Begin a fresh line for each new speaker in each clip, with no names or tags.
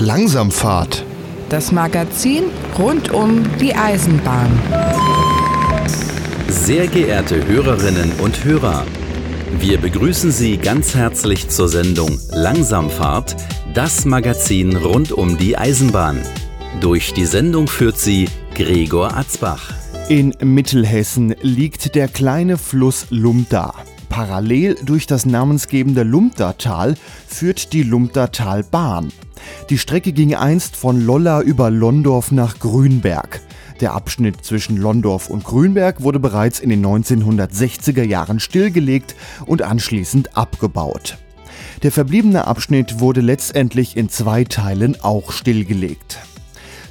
Langsamfahrt.
Das Magazin rund um die Eisenbahn.
Sehr geehrte Hörerinnen und Hörer, wir begrüßen Sie ganz herzlich zur Sendung Langsamfahrt, das Magazin rund um die Eisenbahn. Durch die Sendung führt sie Gregor Atzbach.
In Mittelhessen liegt der kleine Fluss Lumda. Parallel durch das namensgebende Lumdatal führt die Lumdatalbahn. Die Strecke ging einst von Lolla über Londorf nach Grünberg. Der Abschnitt zwischen Londorf und Grünberg wurde bereits in den 1960er Jahren stillgelegt und anschließend abgebaut. Der verbliebene Abschnitt wurde letztendlich in zwei Teilen auch stillgelegt.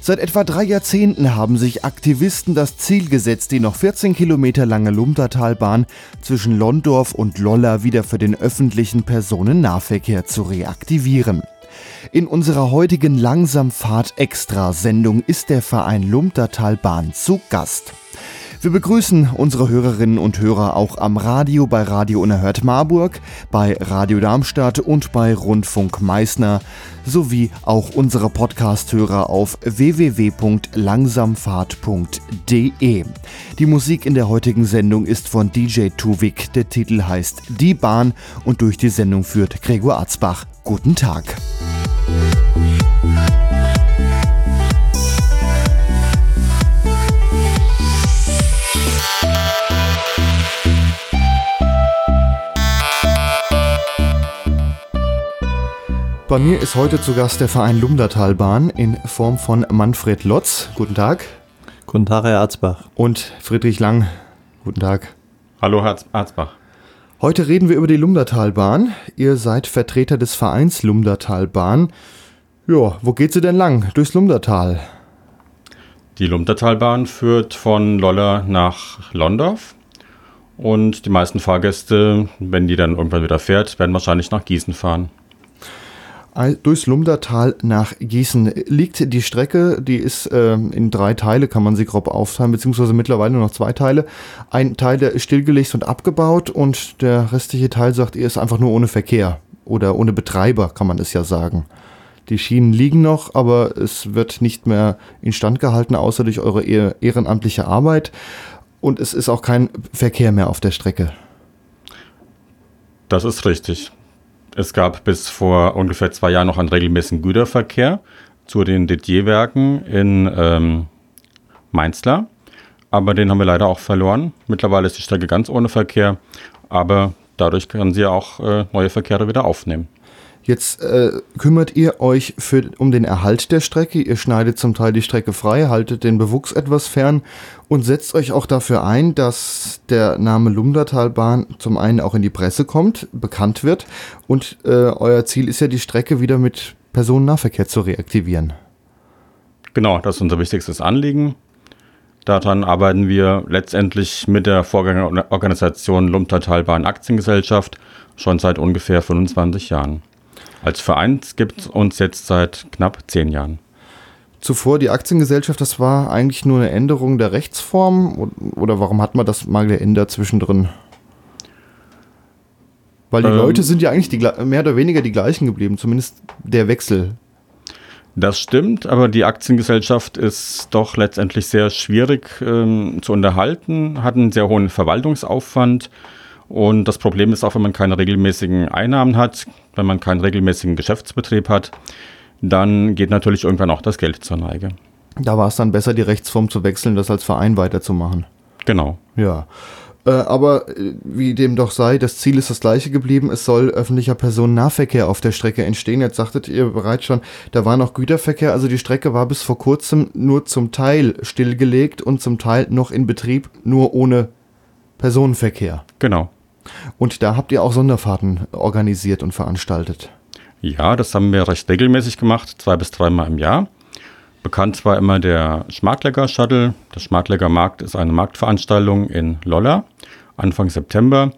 Seit etwa drei Jahrzehnten haben sich Aktivisten das Ziel gesetzt, die noch 14 Kilometer lange Lumdatalbahn zwischen Londorf und Lolla wieder für den öffentlichen Personennahverkehr zu reaktivieren. In unserer heutigen Langsamfahrt-Extra-Sendung ist der Verein Lumtertalbahn zu Gast. Wir begrüßen unsere Hörerinnen und Hörer auch am Radio bei Radio Unerhört Marburg, bei Radio Darmstadt und bei Rundfunk Meißner sowie auch unsere Podcast-Hörer auf www.langsamfahrt.de. Die Musik in der heutigen Sendung ist von DJ Tuvik. Der Titel heißt Die Bahn und durch die Sendung führt Gregor Arzbach. Guten Tag. Bei mir ist heute zu Gast der Verein Lumdatalbahn in Form von Manfred Lotz. Guten Tag.
Guten Tag, Herr Arzbach.
Und Friedrich Lang. Guten Tag.
Hallo, Herr Arzbach.
Heute reden wir über die Lumdatalbahn. Ihr seid Vertreter des Vereins Lumdatalbahn. Ja, wo geht sie denn lang? Durchs Lumdatal?
Die Lumdatalbahn führt von Lolla nach Londorf. Und die meisten Fahrgäste, wenn die dann irgendwann wieder fährt, werden wahrscheinlich nach Gießen fahren
durchs Lumdertal nach Gießen liegt die Strecke, die ist äh, in drei Teile, kann man sie grob aufteilen, beziehungsweise mittlerweile nur noch zwei Teile. Ein Teil, der ist stillgelegt und abgebaut und der restliche Teil, sagt ihr, ist einfach nur ohne Verkehr oder ohne Betreiber, kann man es ja sagen. Die Schienen liegen noch, aber es wird nicht mehr instand gehalten, außer durch eure ehrenamtliche Arbeit. Und es ist auch kein Verkehr mehr auf der Strecke.
Das ist richtig. Es gab bis vor ungefähr zwei Jahren noch einen regelmäßigen Güterverkehr zu den Didier-Werken in ähm, Mainzlar. Aber den haben wir leider auch verloren. Mittlerweile ist die Strecke ganz ohne Verkehr, aber dadurch können sie auch äh, neue Verkehre wieder aufnehmen.
Jetzt äh, kümmert ihr euch für, um den Erhalt der Strecke. Ihr schneidet zum Teil die Strecke frei, haltet den Bewuchs etwas fern und setzt euch auch dafür ein, dass der Name Lumdatalbahn zum einen auch in die Presse kommt, bekannt wird und äh, euer Ziel ist ja, die Strecke wieder mit Personennahverkehr zu reaktivieren.
Genau, das ist unser wichtigstes Anliegen. Daran arbeiten wir letztendlich mit der Vorgängerorganisation Lumdatalbahn Aktiengesellschaft schon seit ungefähr 25 Jahren. Als Verein gibt es uns jetzt seit knapp zehn Jahren.
Zuvor die Aktiengesellschaft, das war eigentlich nur eine Änderung der Rechtsform oder warum hat man das mal geändert zwischendrin? Weil die ähm, Leute sind ja eigentlich die, mehr oder weniger die gleichen geblieben, zumindest der Wechsel.
Das stimmt, aber die Aktiengesellschaft ist doch letztendlich sehr schwierig ähm, zu unterhalten, hat einen sehr hohen Verwaltungsaufwand und das Problem ist auch, wenn man keine regelmäßigen Einnahmen hat, wenn man keinen regelmäßigen Geschäftsbetrieb hat, dann geht natürlich irgendwann auch das Geld zur Neige.
Da war es dann besser, die Rechtsform zu wechseln, das als Verein weiterzumachen.
Genau.
Ja. Äh, aber äh, wie dem doch sei, das Ziel ist das gleiche geblieben. Es soll öffentlicher Personennahverkehr auf der Strecke entstehen. Jetzt sagtet ihr bereits schon, da war noch Güterverkehr. Also die Strecke war bis vor kurzem nur zum Teil stillgelegt und zum Teil noch in Betrieb, nur ohne Personenverkehr.
Genau.
Und da habt ihr auch Sonderfahrten organisiert und veranstaltet.
Ja, das haben wir recht regelmäßig gemacht, zwei bis dreimal im Jahr. Bekannt war immer der Schmartlecker Shuttle. Der Schmartlecker Markt ist eine Marktveranstaltung in Lolla Anfang September.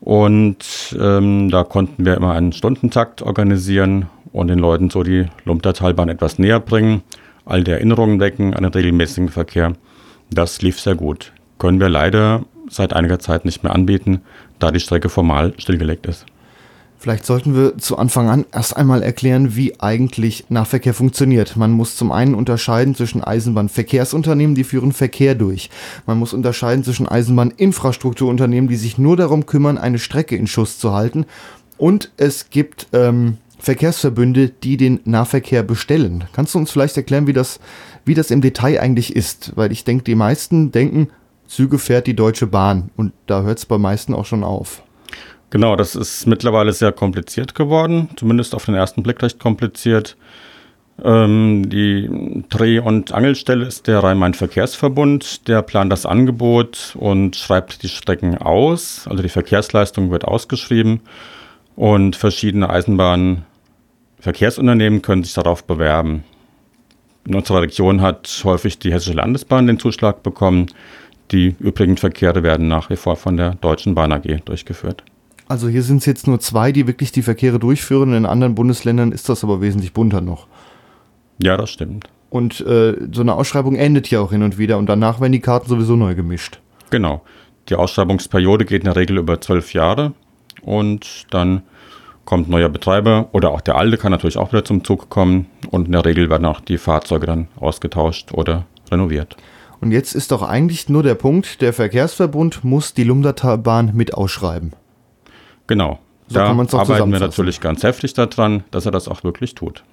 Und ähm, da konnten wir immer einen Stundentakt organisieren und den Leuten so die Lumtertalbahn etwas näher bringen, all die Erinnerungen wecken an den regelmäßigen Verkehr. Das lief sehr gut. Können wir leider seit einiger Zeit nicht mehr anbieten, da die Strecke formal stillgelegt ist.
Vielleicht sollten wir zu Anfang an erst einmal erklären, wie eigentlich Nahverkehr funktioniert. Man muss zum einen unterscheiden zwischen Eisenbahnverkehrsunternehmen, die führen Verkehr durch. Man muss unterscheiden zwischen Eisenbahninfrastrukturunternehmen, die sich nur darum kümmern, eine Strecke in Schuss zu halten. Und es gibt ähm, Verkehrsverbünde, die den Nahverkehr bestellen. Kannst du uns vielleicht erklären, wie das, wie das im Detail eigentlich ist? Weil ich denke, die meisten denken, Züge fährt die Deutsche Bahn. Und da hört es bei meisten auch schon auf.
Genau, das ist mittlerweile sehr kompliziert geworden, zumindest auf den ersten Blick recht kompliziert. Ähm, die Dreh- und Angelstelle ist der Rhein-Main-Verkehrsverbund. Der plant das Angebot und schreibt die Strecken aus. Also die Verkehrsleistung wird ausgeschrieben und verschiedene Eisenbahnverkehrsunternehmen können sich darauf bewerben. In unserer Region hat häufig die Hessische Landesbahn den Zuschlag bekommen. Die übrigen Verkehre werden nach wie vor von der Deutschen Bahn AG durchgeführt.
Also hier sind es jetzt nur zwei, die wirklich die Verkehre durchführen. In anderen Bundesländern ist das aber wesentlich bunter noch.
Ja, das stimmt.
Und äh, so eine Ausschreibung endet ja auch hin und wieder und danach werden die Karten sowieso neu gemischt.
Genau. Die Ausschreibungsperiode geht in der Regel über zwölf Jahre und dann kommt neuer Betreiber oder auch der alte kann natürlich auch wieder zum Zug kommen und in der Regel werden auch die Fahrzeuge dann ausgetauscht oder renoviert.
Und jetzt ist doch eigentlich nur der Punkt, der Verkehrsverbund muss die Lumdatalbahn mit ausschreiben.
Genau. So da arbeiten wir natürlich ganz heftig daran, dass er das auch wirklich tut.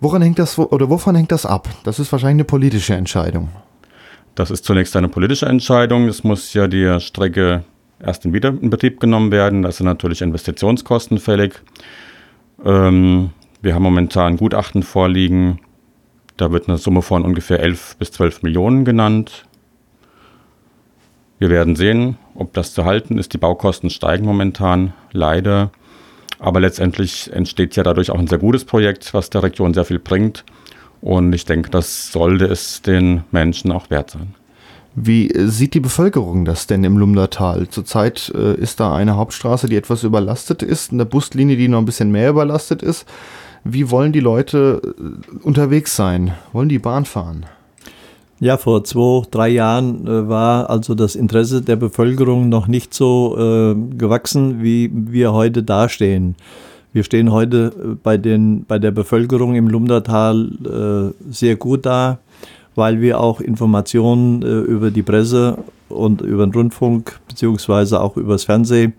Woran hängt das oder wovon hängt das ab? Das ist wahrscheinlich eine politische Entscheidung.
Das ist zunächst eine politische Entscheidung. Es muss ja die Strecke erst in wieder in Betrieb genommen werden. Das sind natürlich Investitionskosten fällig. Ähm, wir haben momentan Gutachten vorliegen. Da wird eine Summe von ungefähr 11 bis 12 Millionen genannt. Wir werden sehen, ob das zu halten ist. Die Baukosten steigen momentan leider. Aber letztendlich entsteht ja dadurch auch ein sehr gutes Projekt, was der Region sehr viel bringt. Und ich denke, das sollte es den Menschen auch wert sein.
Wie sieht die Bevölkerung das denn im Lumdertal? Zurzeit äh, ist da eine Hauptstraße, die etwas überlastet ist, eine Buslinie, die noch ein bisschen mehr überlastet ist. Wie wollen die Leute äh, unterwegs sein? Wollen die Bahn fahren?
Ja, vor zwei, drei Jahren äh, war also das Interesse der Bevölkerung noch nicht so äh, gewachsen, wie wir heute dastehen. Wir stehen heute äh, bei, den, bei der Bevölkerung im Lumdertal äh, sehr gut da weil wir auch Informationen über die Presse und über den Rundfunk beziehungsweise auch übers Fernsehen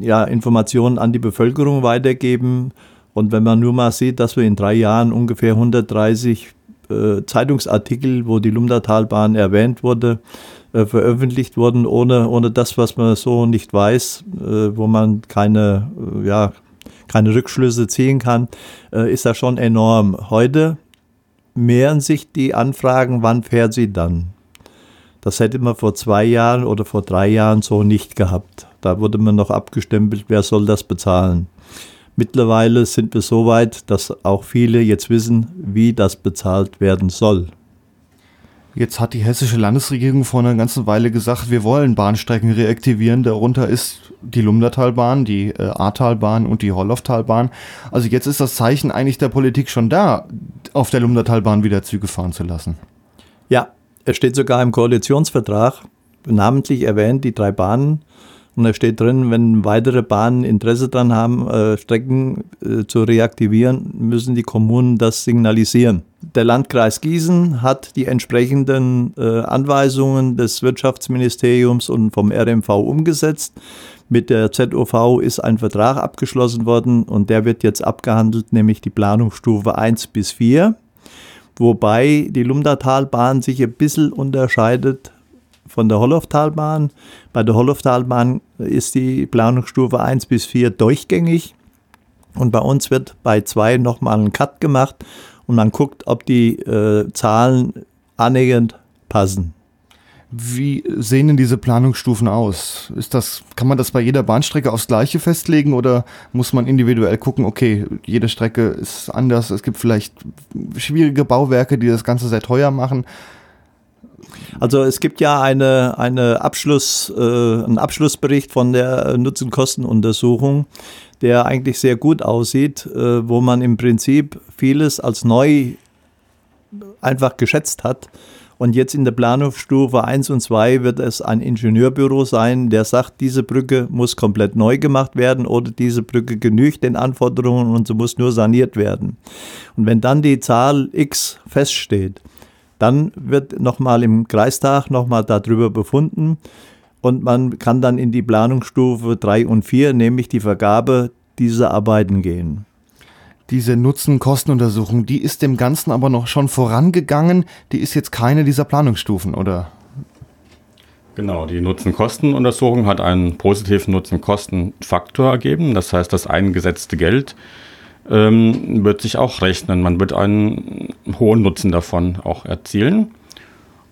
ja, Informationen an die Bevölkerung weitergeben. Und wenn man nur mal sieht, dass wir in drei Jahren ungefähr 130 äh, Zeitungsartikel, wo die Lumdatalbahn erwähnt wurde, äh, veröffentlicht wurden, ohne, ohne das, was man so nicht weiß, äh, wo man keine, äh, ja, keine Rückschlüsse ziehen kann, ist das schon enorm. Heute mehren sich die Anfragen, wann fährt sie dann? Das hätte man vor zwei Jahren oder vor drei Jahren so nicht gehabt. Da wurde man noch abgestempelt, wer soll das bezahlen. Mittlerweile sind wir so weit, dass auch viele jetzt wissen, wie das bezahlt werden soll.
Jetzt hat die hessische Landesregierung vor einer ganzen Weile gesagt, wir wollen Bahnstrecken reaktivieren. Darunter ist die Lumdatalbahn, die äh, Ahrtalbahn und die Holloftalbahn. Also jetzt ist das Zeichen eigentlich der Politik schon da, auf der Lumdatalbahn wieder Züge fahren zu lassen.
Ja, es steht sogar im Koalitionsvertrag, namentlich erwähnt, die drei Bahnen. Und da steht drin, wenn weitere Bahnen Interesse daran haben, äh, Strecken äh, zu reaktivieren, müssen die Kommunen das signalisieren. Der Landkreis Gießen hat die entsprechenden äh, Anweisungen des Wirtschaftsministeriums und vom RMV umgesetzt. Mit der ZOV ist ein Vertrag abgeschlossen worden und der wird jetzt abgehandelt, nämlich die Planungsstufe 1 bis 4. Wobei die Lumdatalbahn sich ein bisschen unterscheidet von der Holloftalbahn. Bei der Holloftalbahn ist die Planungsstufe 1 bis 4 durchgängig und bei uns wird bei 2 nochmal ein Cut gemacht und man guckt, ob die äh, Zahlen annähernd passen.
Wie sehen denn diese Planungsstufen aus? Ist das, kann man das bei jeder Bahnstrecke aufs Gleiche festlegen oder muss man individuell gucken, okay, jede Strecke ist anders, es gibt vielleicht schwierige Bauwerke, die das Ganze sehr teuer machen?
Also es gibt ja eine, eine Abschluss, äh, einen Abschlussbericht von der Nutzen-Kosten-Untersuchung, der eigentlich sehr gut aussieht, äh, wo man im Prinzip vieles als neu einfach geschätzt hat Und jetzt in der Planungsstufe 1 und 2 wird es ein Ingenieurbüro sein, der sagt, diese Brücke muss komplett neu gemacht werden oder diese Brücke genügt den Anforderungen und sie muss nur saniert werden. Und wenn dann die Zahl X feststeht, dann wird nochmal im Kreistag nochmal darüber befunden und man kann dann in die Planungsstufe 3 und 4, nämlich die Vergabe dieser Arbeiten gehen.
Diese Nutzen-Kostenuntersuchung, die ist dem Ganzen aber noch schon vorangegangen. Die ist jetzt keine dieser Planungsstufen, oder?
Genau, die Nutzen-Kosten-Untersuchung hat einen positiven Nutzen-Kosten-Faktor ergeben. Das heißt, das eingesetzte Geld ähm, wird sich auch rechnen. Man wird einen hohen Nutzen davon auch erzielen.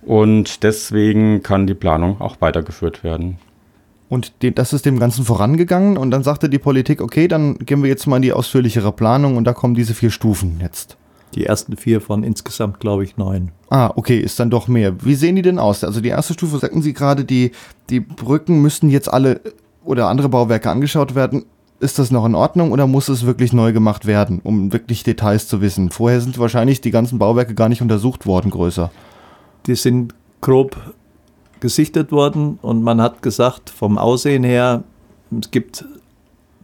Und deswegen kann die Planung auch weitergeführt werden.
Und das ist dem Ganzen vorangegangen und dann sagte die Politik, okay, dann gehen wir jetzt mal in die ausführlichere Planung und da kommen diese vier Stufen jetzt.
Die ersten vier von insgesamt, glaube ich, neun.
Ah, okay, ist dann doch mehr. Wie sehen die denn aus? Also die erste Stufe, sagten Sie gerade, die, die Brücken müssten jetzt alle oder andere Bauwerke angeschaut werden. Ist das noch in Ordnung oder muss es wirklich neu gemacht werden, um wirklich Details zu wissen? Vorher sind wahrscheinlich die ganzen Bauwerke gar nicht untersucht worden, größer.
Die sind grob gesichtet worden und man hat gesagt, vom Aussehen her, es gibt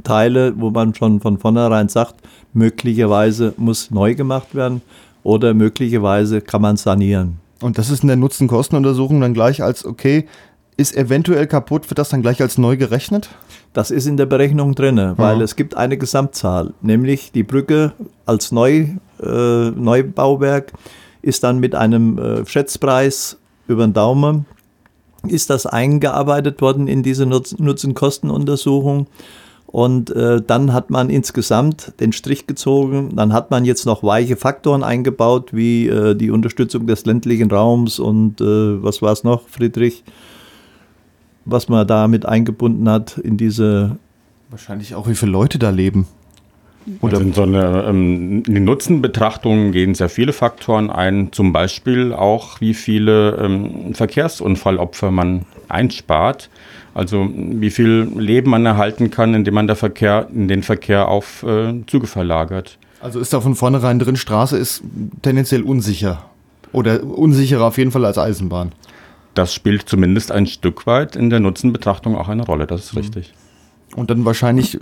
Teile, wo man schon von vornherein sagt, möglicherweise muss neu gemacht werden oder möglicherweise kann man sanieren.
Und das ist in der Nutzen-Kosten-Untersuchung dann gleich als, okay, ist eventuell kaputt, wird das dann gleich als neu gerechnet?
Das ist in der Berechnung drin, weil ja. es gibt eine Gesamtzahl, nämlich die Brücke als Neu, äh, Neubauwerk ist dann mit einem äh, Schätzpreis über den Daumen ist das eingearbeitet worden in diese Nutzen-Kosten-Untersuchung. Und äh, dann hat man insgesamt den Strich gezogen. Dann hat man jetzt noch weiche Faktoren eingebaut, wie äh, die Unterstützung des ländlichen Raums und äh, was war es noch, Friedrich? Was man da mit eingebunden hat in diese.
Wahrscheinlich auch, wie viele Leute da leben.
Oder also in, so eine, ähm, in die Nutzenbetrachtung gehen sehr viele Faktoren ein, zum Beispiel auch, wie viele ähm, Verkehrsunfallopfer man einspart. Also wie viel Leben man erhalten kann, indem man der Verkehr, in den Verkehr auf äh, Züge verlagert.
Also ist da von vornherein drin, Straße ist tendenziell unsicher. Oder unsicherer auf jeden Fall als Eisenbahn.
Das spielt zumindest ein Stück weit in der Nutzenbetrachtung auch eine Rolle, das ist mhm. richtig.
Und dann wahrscheinlich,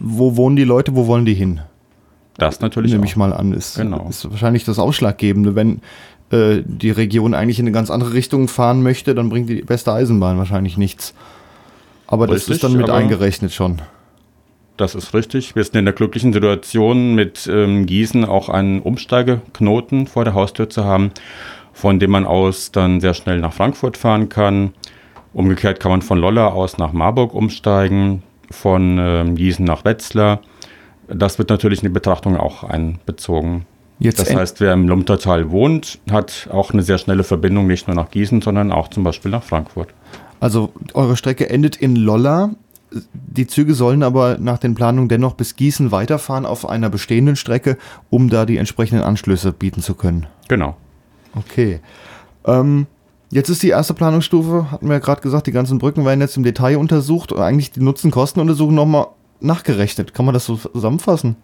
wo wohnen die Leute, wo wollen die hin?
Das natürlich.
Nehme ich mal an, ist, genau. ist wahrscheinlich das Ausschlaggebende. Wenn äh, die Region eigentlich in eine ganz andere Richtung fahren möchte, dann bringt die beste Eisenbahn wahrscheinlich nichts. Aber richtig, das ist dann mit eingerechnet schon.
Das ist richtig. Wir sind in der glücklichen Situation, mit ähm, Gießen auch einen Umsteigeknoten vor der Haustür zu haben, von dem man aus dann sehr schnell nach Frankfurt fahren kann. Umgekehrt kann man von Lolla aus nach Marburg umsteigen von äh, Gießen nach Wetzlar. Das wird natürlich in die Betrachtung auch einbezogen. Jetzt das heißt, wer im Lumtertal wohnt, hat auch eine sehr schnelle Verbindung nicht nur nach Gießen, sondern auch zum Beispiel nach Frankfurt.
Also eure Strecke endet in Lolla. Die Züge sollen aber nach den Planungen dennoch bis Gießen weiterfahren auf einer bestehenden Strecke, um da die entsprechenden Anschlüsse bieten zu können.
Genau.
Okay. Ähm, Jetzt ist die erste Planungsstufe, hatten wir ja gerade gesagt, die ganzen Brücken werden jetzt im Detail untersucht und eigentlich die Nutzen-Kosten-Untersuchung nochmal nachgerechnet. Kann man das so zusammenfassen?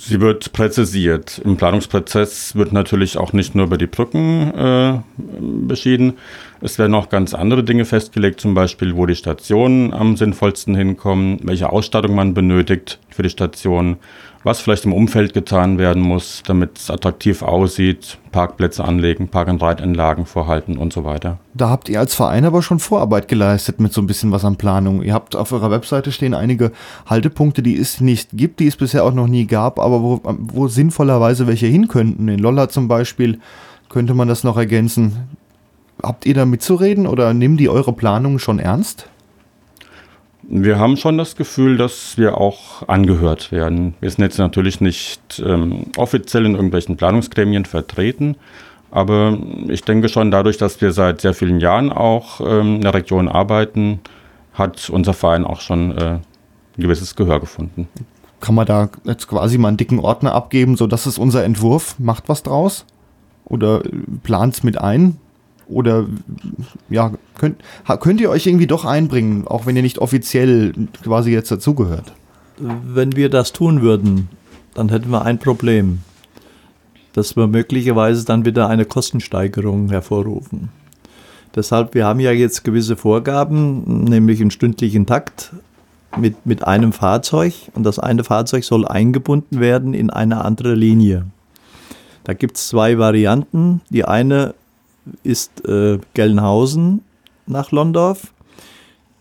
Sie wird präzisiert. Im Planungsprozess wird natürlich auch nicht nur über die Brücken äh, beschieden. Es werden auch ganz andere Dinge festgelegt, zum Beispiel, wo die Stationen am sinnvollsten hinkommen, welche Ausstattung man benötigt für die Station, was vielleicht im Umfeld getan werden muss, damit es attraktiv aussieht, Parkplätze anlegen, Park-and-Ride-Anlagen vorhalten und so weiter.
Da habt ihr als Verein aber schon Vorarbeit geleistet mit so ein bisschen was an Planung. Ihr habt auf eurer Webseite stehen einige Haltepunkte, die es nicht gibt, die es bisher auch noch nie gab, aber wo, wo sinnvollerweise welche hin könnten. In Lolla zum Beispiel könnte man das noch ergänzen. Habt ihr da mitzureden oder nehmen die eure Planung schon ernst?
Wir haben schon das Gefühl, dass wir auch angehört werden. Wir sind jetzt natürlich nicht ähm, offiziell in irgendwelchen Planungsgremien vertreten, aber ich denke schon dadurch, dass wir seit sehr vielen Jahren auch ähm, in der Region arbeiten, hat unser Verein auch schon äh, ein gewisses Gehör gefunden.
Kann man da jetzt quasi mal einen dicken Ordner abgeben, so das ist unser Entwurf, macht was draus? Oder plant es mit ein? Oder ja, könnt, könnt ihr euch irgendwie doch einbringen, auch wenn ihr nicht offiziell quasi jetzt dazugehört?
Wenn wir das tun würden, dann hätten wir ein Problem. dass wir möglicherweise dann wieder eine Kostensteigerung hervorrufen. Deshalb, wir haben ja jetzt gewisse Vorgaben, nämlich einen stündlichen Takt mit, mit einem Fahrzeug und das eine Fahrzeug soll eingebunden werden in eine andere Linie. Da gibt es zwei Varianten. Die eine ist äh, Gelnhausen nach Londorf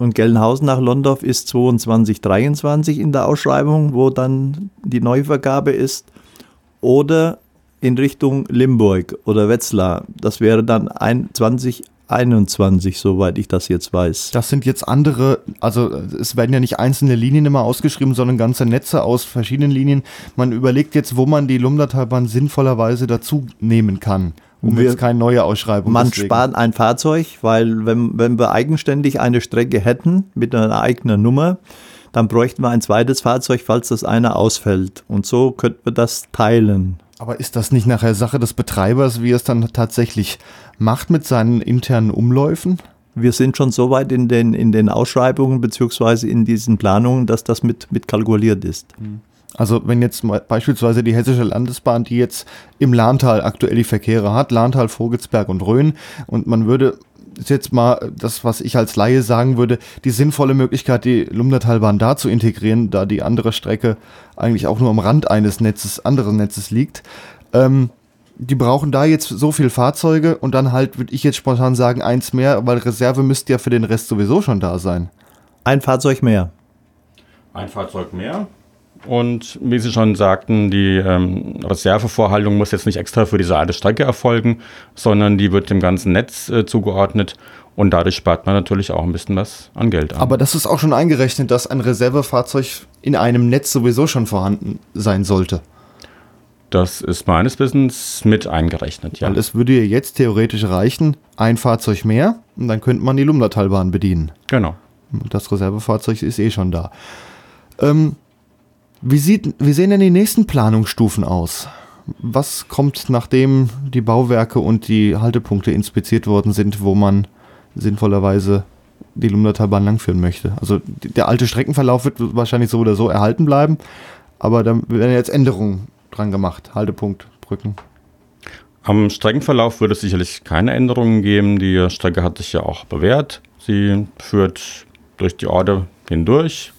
und Gelnhausen nach Londorf ist 2223 in der Ausschreibung, wo dann die Neuvergabe ist. Oder in Richtung Limburg oder Wetzlar. Das wäre dann 20 21, soweit ich das jetzt weiß.
Das sind jetzt andere, also es werden ja nicht einzelne Linien immer ausgeschrieben, sondern ganze Netze aus verschiedenen Linien. Man überlegt jetzt, wo man die Lumdatalbahn sinnvollerweise dazu nehmen kann. Um wir, jetzt keine neue Ausschreibung
Man deswegen. spart ein Fahrzeug, weil wenn, wenn wir eigenständig eine Strecke hätten mit einer eigenen Nummer, dann bräuchten wir ein zweites Fahrzeug, falls das eine ausfällt. Und so könnten wir das teilen.
Aber ist das nicht nachher Sache des Betreibers, wie er es dann tatsächlich macht mit seinen internen Umläufen?
Wir sind schon so weit in den, in den Ausschreibungen beziehungsweise in diesen Planungen, dass das mit, mit kalkuliert ist. Hm.
Also wenn jetzt beispielsweise die Hessische Landesbahn, die jetzt im Lahntal aktuell die Verkehre hat, Lahntal, Vogelsberg und Rhön, und man würde ist jetzt mal das, was ich als Laie sagen würde, die sinnvolle Möglichkeit, die Lumdertalbahn da zu integrieren, da die andere Strecke eigentlich auch nur am Rand eines Netzes, anderen Netzes liegt. Ähm, die brauchen da jetzt so viel Fahrzeuge und dann halt, würde ich jetzt spontan sagen, eins mehr, weil Reserve müsste ja für den Rest sowieso schon da sein.
Ein Fahrzeug mehr.
Ein Fahrzeug mehr. Und wie Sie schon sagten, die ähm, Reservevorhaltung muss jetzt nicht extra für diese alte Strecke erfolgen, sondern die wird dem ganzen Netz äh, zugeordnet. Und dadurch spart man natürlich auch ein bisschen was an Geld
an. Aber das ist auch schon eingerechnet, dass ein Reservefahrzeug in einem Netz sowieso schon vorhanden sein sollte.
Das ist meines Wissens mit eingerechnet,
ja. Weil es würde ja jetzt theoretisch reichen, ein Fahrzeug mehr und dann könnte man die Lumdatalbahn bedienen.
Genau.
Das Reservefahrzeug ist eh schon da. Ähm, wie, sieht, wie sehen denn die nächsten Planungsstufen aus? Was kommt, nachdem die Bauwerke und die Haltepunkte inspiziert worden sind, wo man sinnvollerweise die Lumdatalbahn langführen möchte? Also der alte Streckenverlauf wird wahrscheinlich so oder so erhalten bleiben, aber da werden jetzt Änderungen dran gemacht. Haltepunkt, Brücken.
Am Streckenverlauf würde es sicherlich keine Änderungen geben. Die Strecke hat sich ja auch bewährt. Sie führt durch die Orte hindurch,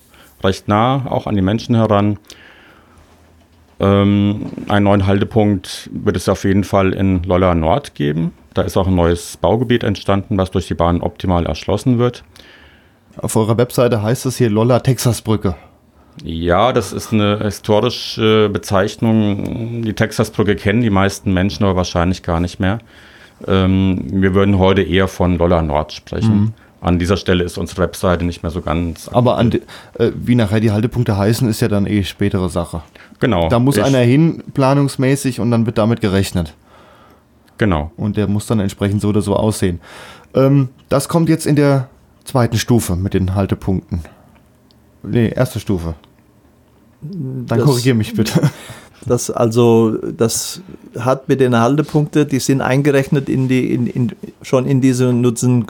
recht nah auch an die Menschen heran. Ähm, einen neuen Haltepunkt wird es auf jeden Fall in Lolla Nord geben. Da ist auch ein neues Baugebiet entstanden, was durch die Bahn optimal erschlossen wird.
Auf eurer Webseite heißt es hier Lolla Texasbrücke.
Ja, das ist eine historische Bezeichnung. Die Texasbrücke kennen die meisten Menschen aber wahrscheinlich gar nicht mehr. Ähm, wir würden heute eher von Lolla Nord sprechen. Mhm. An dieser Stelle ist unsere Webseite nicht mehr so ganz.
Aber an äh, wie nachher die Haltepunkte heißen, ist ja dann eh spätere Sache.
Genau.
Da muss einer hin, planungsmäßig, und dann wird damit gerechnet.
Genau.
Und der muss dann entsprechend so oder so aussehen. Ähm, das kommt jetzt in der zweiten Stufe mit den Haltepunkten. Nee, erste Stufe. Dann korrigiere mich bitte.
Das also, das hat mit den Haltepunkten, die sind eingerechnet in die, in, in, schon in diese Nutzen,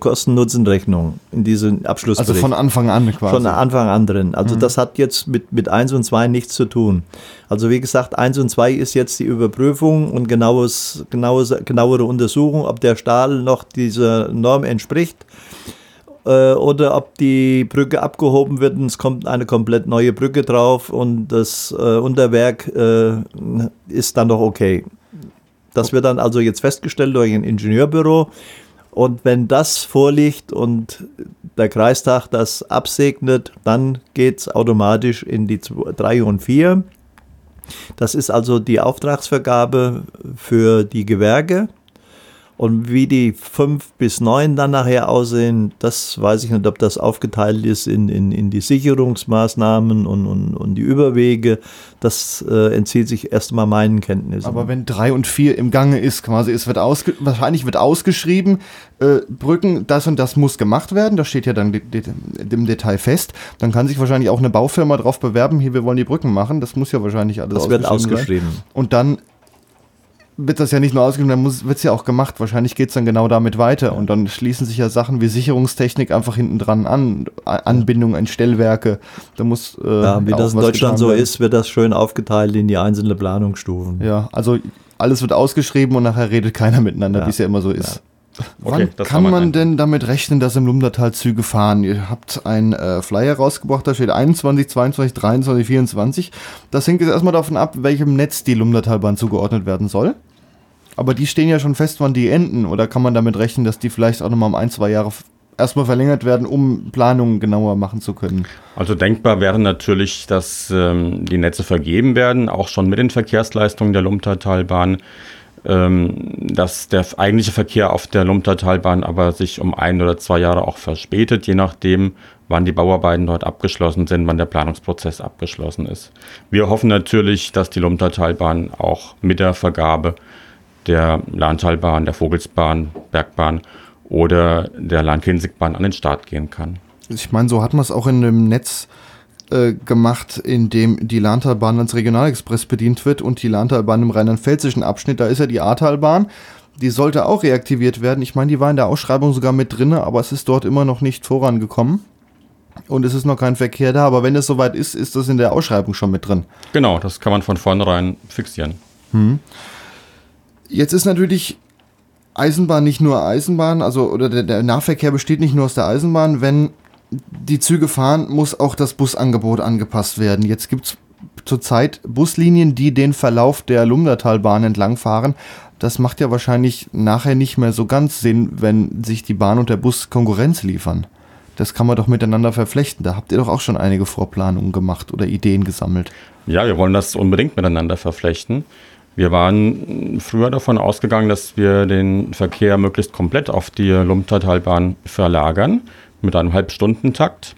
Kosten-Nutzen-Rechnung, in diesen Abschluss.
Also von Anfang an
quasi. Von Anfang an drin. Also mhm. das hat jetzt mit, mit 1 und 2 nichts zu tun. Also wie gesagt, 1 und 2 ist jetzt die Überprüfung und genaues, genaues, genauere Untersuchung, ob der Stahl noch dieser Norm entspricht äh, oder ob die Brücke abgehoben wird und es kommt eine komplett neue Brücke drauf und das äh, Unterwerk äh, ist dann doch okay. Das wird dann also jetzt festgestellt durch ein Ingenieurbüro. Und wenn das vorliegt und der Kreistag das absegnet, dann geht es automatisch in die 3 und 4. Das ist also die Auftragsvergabe für die Gewerke. Und wie die fünf bis neun dann nachher aussehen, das weiß ich nicht, ob das aufgeteilt ist in, in, in die Sicherungsmaßnahmen und, und, und die Überwege. Das äh, entzieht sich erstmal meinen Kenntnissen.
Aber wenn drei und vier im Gange ist, quasi, es wird ausge wahrscheinlich wird ausgeschrieben, äh, Brücken, das und das muss gemacht werden, das steht ja dann im Detail fest, dann kann sich wahrscheinlich auch eine Baufirma darauf bewerben, hier, wir wollen die Brücken machen, das muss ja wahrscheinlich alles
das wird ausgeschrieben. Sein.
Und dann wird das ja nicht nur ausgegeben, dann wird es ja auch gemacht. Wahrscheinlich geht es dann genau damit weiter. Und dann schließen sich ja Sachen wie Sicherungstechnik einfach hinten dran an. Anbindung an Stellwerke. Da muss.
Äh, ja, wie das in Deutschland so ist, wird das schön aufgeteilt in die einzelnen Planungsstufen.
Ja, also alles wird ausgeschrieben und nachher redet keiner miteinander, ja. wie es ja immer so ist. Ja. Okay, Wann kann man ein. denn damit rechnen, dass im Lumdatal Züge fahren? Ihr habt einen äh, Flyer rausgebracht, da steht 21, 22, 23, 24. Das hängt jetzt erstmal davon ab, welchem Netz die Lumdatalbahn zugeordnet werden soll. Aber die stehen ja schon fest, wann die enden. Oder kann man damit rechnen, dass die vielleicht auch nochmal um ein, zwei Jahre erstmal verlängert werden, um Planungen genauer machen zu können?
Also denkbar wäre natürlich, dass ähm, die Netze vergeben werden, auch schon mit den Verkehrsleistungen der Lumtertalbahn. Dass der eigentliche Verkehr auf der Lumtertalbahn aber sich um ein oder zwei Jahre auch verspätet, je nachdem, wann die Bauarbeiten dort abgeschlossen sind, wann der Planungsprozess abgeschlossen ist. Wir hoffen natürlich, dass die Lumtertalbahn auch mit der Vergabe der Lahntalbahn, der Vogelsbahn, Bergbahn oder der Lahn-Kinzig-Bahn an den Start gehen kann.
Ich meine, so hat man es auch in dem Netz äh, gemacht, in dem die Lahntalbahn als Regionalexpress bedient wird und die Lahntalbahn im rheinland-pfälzischen Abschnitt, da ist ja die Ahrtalbahn. Die sollte auch reaktiviert werden. Ich meine, die war in der Ausschreibung sogar mit drin, aber es ist dort immer noch nicht vorangekommen. Und es ist noch kein Verkehr da, aber wenn es soweit ist, ist das in der Ausschreibung schon mit drin.
Genau, das kann man von vornherein fixieren. Hm.
Jetzt ist natürlich Eisenbahn nicht nur Eisenbahn, also oder der, der, Nahverkehr besteht nicht nur aus der Eisenbahn. Wenn die Züge fahren, muss auch das Busangebot angepasst werden. Jetzt gibt es zurzeit Buslinien, die den Verlauf der Lumdertalbahn entlangfahren. Das macht ja wahrscheinlich nachher nicht mehr so ganz Sinn, wenn sich die Bahn und der Bus Konkurrenz liefern. Das kann man doch miteinander verflechten. Da habt ihr doch auch schon einige Vorplanungen gemacht oder Ideen gesammelt.
Ja, wir wollen das unbedingt miteinander verflechten. Wir waren früher davon ausgegangen, dass wir den Verkehr möglichst komplett auf die Lumtertalbahn verlagern mit einem Halbstundentakt.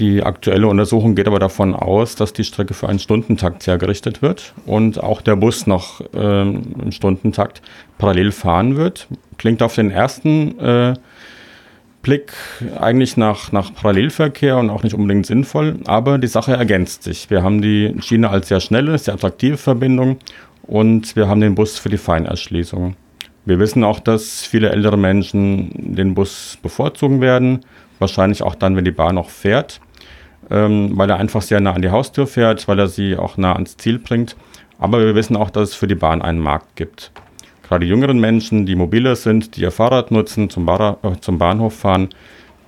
Die aktuelle Untersuchung geht aber davon aus, dass die Strecke für einen Stundentakt hergerichtet wird und auch der Bus noch äh, im Stundentakt parallel fahren wird. Klingt auf den ersten äh, Blick eigentlich nach, nach Parallelverkehr und auch nicht unbedingt sinnvoll, aber die Sache ergänzt sich. Wir haben die Schiene als sehr schnelle, sehr attraktive Verbindung und wir haben den Bus für die Feinerschließung. Wir wissen auch, dass viele ältere Menschen den Bus bevorzugen werden, wahrscheinlich auch dann, wenn die Bahn noch fährt, ähm, weil er einfach sehr nah an die Haustür fährt, weil er sie auch nah ans Ziel bringt. Aber wir wissen auch, dass es für die Bahn einen Markt gibt. Gerade jüngeren Menschen, die mobiler sind, die ihr Fahrrad nutzen, zum, Bar äh, zum Bahnhof fahren,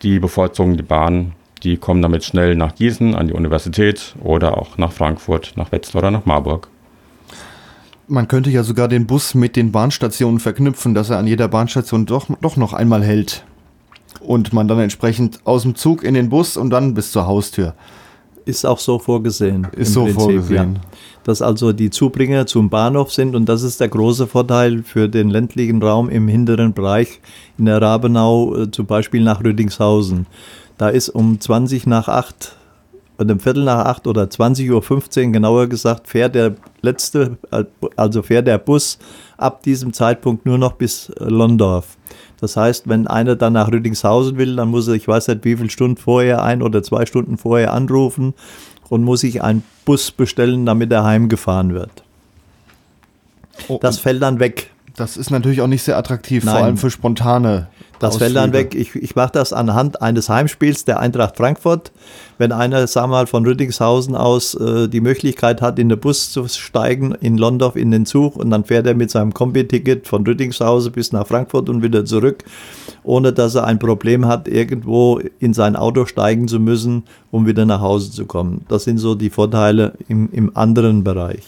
die bevorzugen die Bahn. Die kommen damit schnell nach Gießen an die Universität oder auch nach Frankfurt, nach Wetzlar oder nach Marburg.
Man könnte ja sogar den Bus mit den Bahnstationen verknüpfen, dass er an jeder Bahnstation doch, doch noch einmal hält. Und man dann entsprechend aus dem Zug in den Bus und dann bis zur Haustür.
Ist auch so vorgesehen.
Ist so Prinzip, vorgesehen. Ja.
Dass also die Zubringer zum Bahnhof sind und das ist der große Vorteil für den ländlichen Raum im hinteren Bereich in der Rabenau, äh, zum Beispiel nach Rüdingshausen. Da ist um 20 nach 8 und um Viertel nach acht oder 20.15 Uhr genauer gesagt, fährt der letzte, also fährt der Bus ab diesem Zeitpunkt nur noch bis Londorf. Das heißt, wenn einer dann nach Rüdingshausen will, dann muss er, ich weiß nicht, wie viele Stunden vorher, ein oder zwei Stunden vorher anrufen und muss sich einen Bus bestellen, damit er heimgefahren wird. Oh, das fällt dann weg.
Das ist natürlich auch nicht sehr attraktiv, Nein. vor allem für spontane
das fällt dann weg. Ich, ich mache das anhand eines Heimspiels der Eintracht Frankfurt. Wenn einer, sag mal, von Rüdingshausen aus äh, die Möglichkeit hat, in den Bus zu steigen, in Londorf in den Zug und dann fährt er mit seinem Kombi-Ticket von Rüdingshausen bis nach Frankfurt und wieder zurück, ohne dass er ein Problem hat, irgendwo in sein Auto steigen zu müssen, um wieder nach Hause zu kommen. Das sind so die Vorteile im, im anderen Bereich.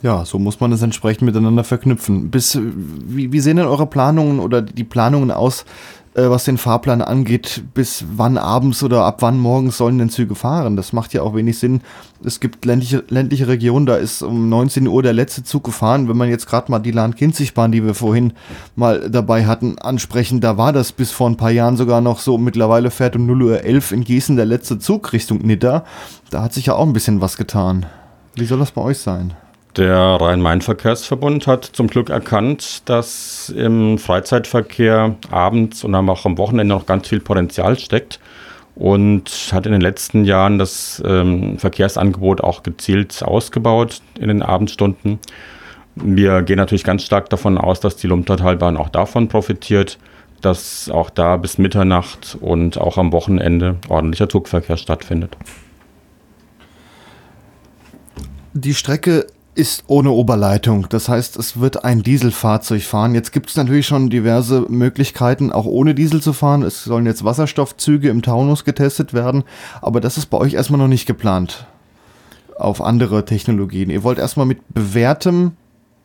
Ja, so muss man es entsprechend miteinander verknüpfen. Bis, wie, wie sehen denn eure Planungen oder die Planungen aus, äh, was den Fahrplan angeht? Bis wann abends oder ab wann morgens sollen denn Züge fahren? Das macht ja auch wenig Sinn. Es gibt ländliche, ländliche Regionen, da ist um 19 Uhr der letzte Zug gefahren. Wenn man jetzt gerade mal die Lahn-Kinzig-Bahn, die wir vorhin mal dabei hatten, ansprechen, da war das bis vor ein paar Jahren sogar noch so. Mittlerweile fährt um 0 Uhr 11 in Gießen der letzte Zug Richtung Nidda. Da hat sich ja auch ein bisschen was getan. Wie soll das bei euch sein?
Der Rhein-Main-Verkehrsverbund hat zum Glück erkannt, dass im Freizeitverkehr abends und auch am Wochenende noch ganz viel Potenzial steckt und hat in den letzten Jahren das ähm, Verkehrsangebot auch gezielt ausgebaut in den Abendstunden. Wir gehen natürlich ganz stark davon aus, dass die Lumtertalbahn auch davon profitiert, dass auch da bis Mitternacht und auch am Wochenende ordentlicher Zugverkehr stattfindet.
Die Strecke ist ohne Oberleitung. Das heißt, es wird ein Dieselfahrzeug fahren. Jetzt gibt es natürlich schon diverse Möglichkeiten, auch ohne Diesel zu fahren. Es sollen jetzt Wasserstoffzüge im Taunus getestet werden, aber das ist bei euch erstmal noch nicht geplant auf andere Technologien. Ihr wollt erstmal mit bewährtem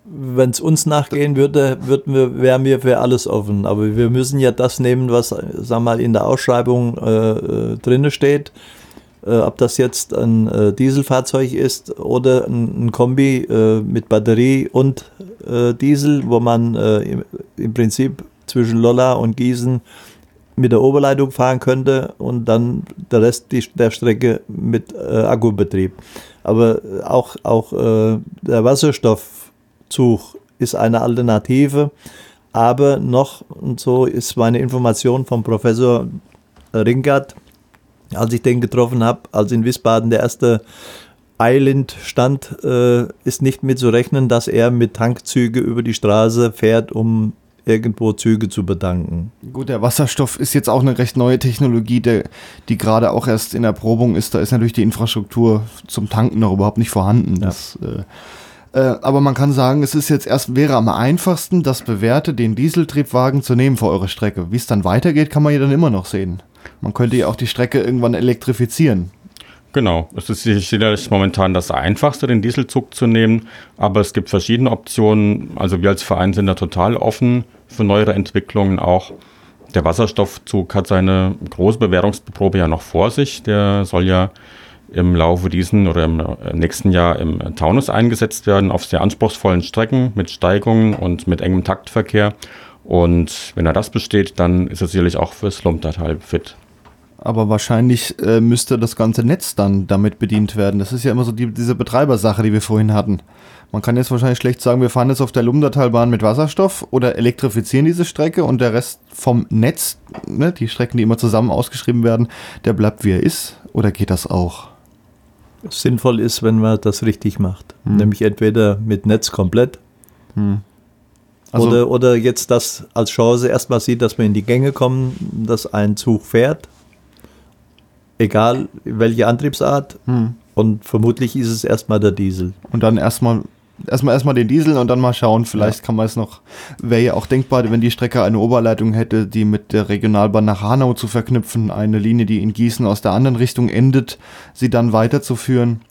wenn es uns nachgehen würde, würden wir, wären wir für alles offen. Aber wir müssen ja das nehmen, was sag mal, in der Ausschreibung äh, äh drin steht. Äh, ob das jetzt ein äh, Dieselfahrzeug ist oder ein, ein Kombi äh, mit Batterie und äh, Diesel, wo man im, im, Prinzip zwischen Lolla und Gießen mit der Oberleitung fahren könnte und dann der Rest die, der Strecke mit Akkubetrieb. Aber auch, auch der Wasserstoff Zug ist eine Alternative, aber noch, und so ist meine Information vom Professor Ringert, als ich den getroffen habe, als in Wiesbaden der erste Island stand, äh, ist nicht mit zu rechnen, dass er mit Tankzüge über die Straße fährt, um irgendwo Züge zu bedanken.
Gut, der Wasserstoff ist jetzt auch eine recht neue Technologie, der, die gerade auch erst in Erprobung ist. Da ist natürlich die Infrastruktur zum Tanken noch überhaupt nicht vorhanden. Ja. Das, äh, äh, aber man kann sagen, es ist jetzt erst, wäre am einfachsten, das bewährte, den Dieseltriebwagen zu nehmen für eure Strecke. Wie es dann weitergeht, kann man ja dann immer noch sehen. Man könnte ja auch die Strecke irgendwann elektrifizieren.
Genau, es ist sicherlich momentan das Einfachste, den Dieselzug zu nehmen, aber es gibt verschiedene Optionen. Also wir als Verein sind da total offen für neuere Entwicklungen auch. Der Wasserstoffzug hat seine große Bewährungsprobe ja noch vor sich. Der soll ja im Laufe diesen oder im äh, nächsten Jahr im Taunus eingesetzt werden auf sehr anspruchsvollen Strecken mit Steigungen und mit engem Taktverkehr. Und wenn er das besteht, dann ist er sicherlich auch fürs Lumptertal fit.
Aber wahrscheinlich äh, müsste das ganze Netz dann damit bedient werden. Das ist ja immer so die, diese Betreibersache, die wir vorhin hatten. Man kann jetzt wahrscheinlich schlecht sagen, wir fahren jetzt auf der Lumdatalbahn mit Wasserstoff oder elektrifizieren diese Strecke und der Rest vom Netz, ne, die Strecken, die immer zusammen ausgeschrieben werden, der bleibt wie er ist. Oder geht das auch?
Sinnvoll ist, wenn man das richtig macht. Hm. Nämlich entweder mit Netz komplett hm. also oder, oder jetzt das als Chance erstmal sieht, dass wir in die Gänge kommen, dass ein Zug fährt, egal welche Antriebsart. Hm. Und vermutlich ist es erstmal der Diesel.
Und dann erstmal erstmal erstmal den Diesel und dann mal schauen. Vielleicht ja. kann man es noch, wäre ja auch denkbar, wenn die Strecke eine Oberleitung hätte, die mit der Regionalbahn nach Hanau zu verknüpfen, eine Linie, die in Gießen aus der anderen Richtung endet, sie dann weiterzuführen.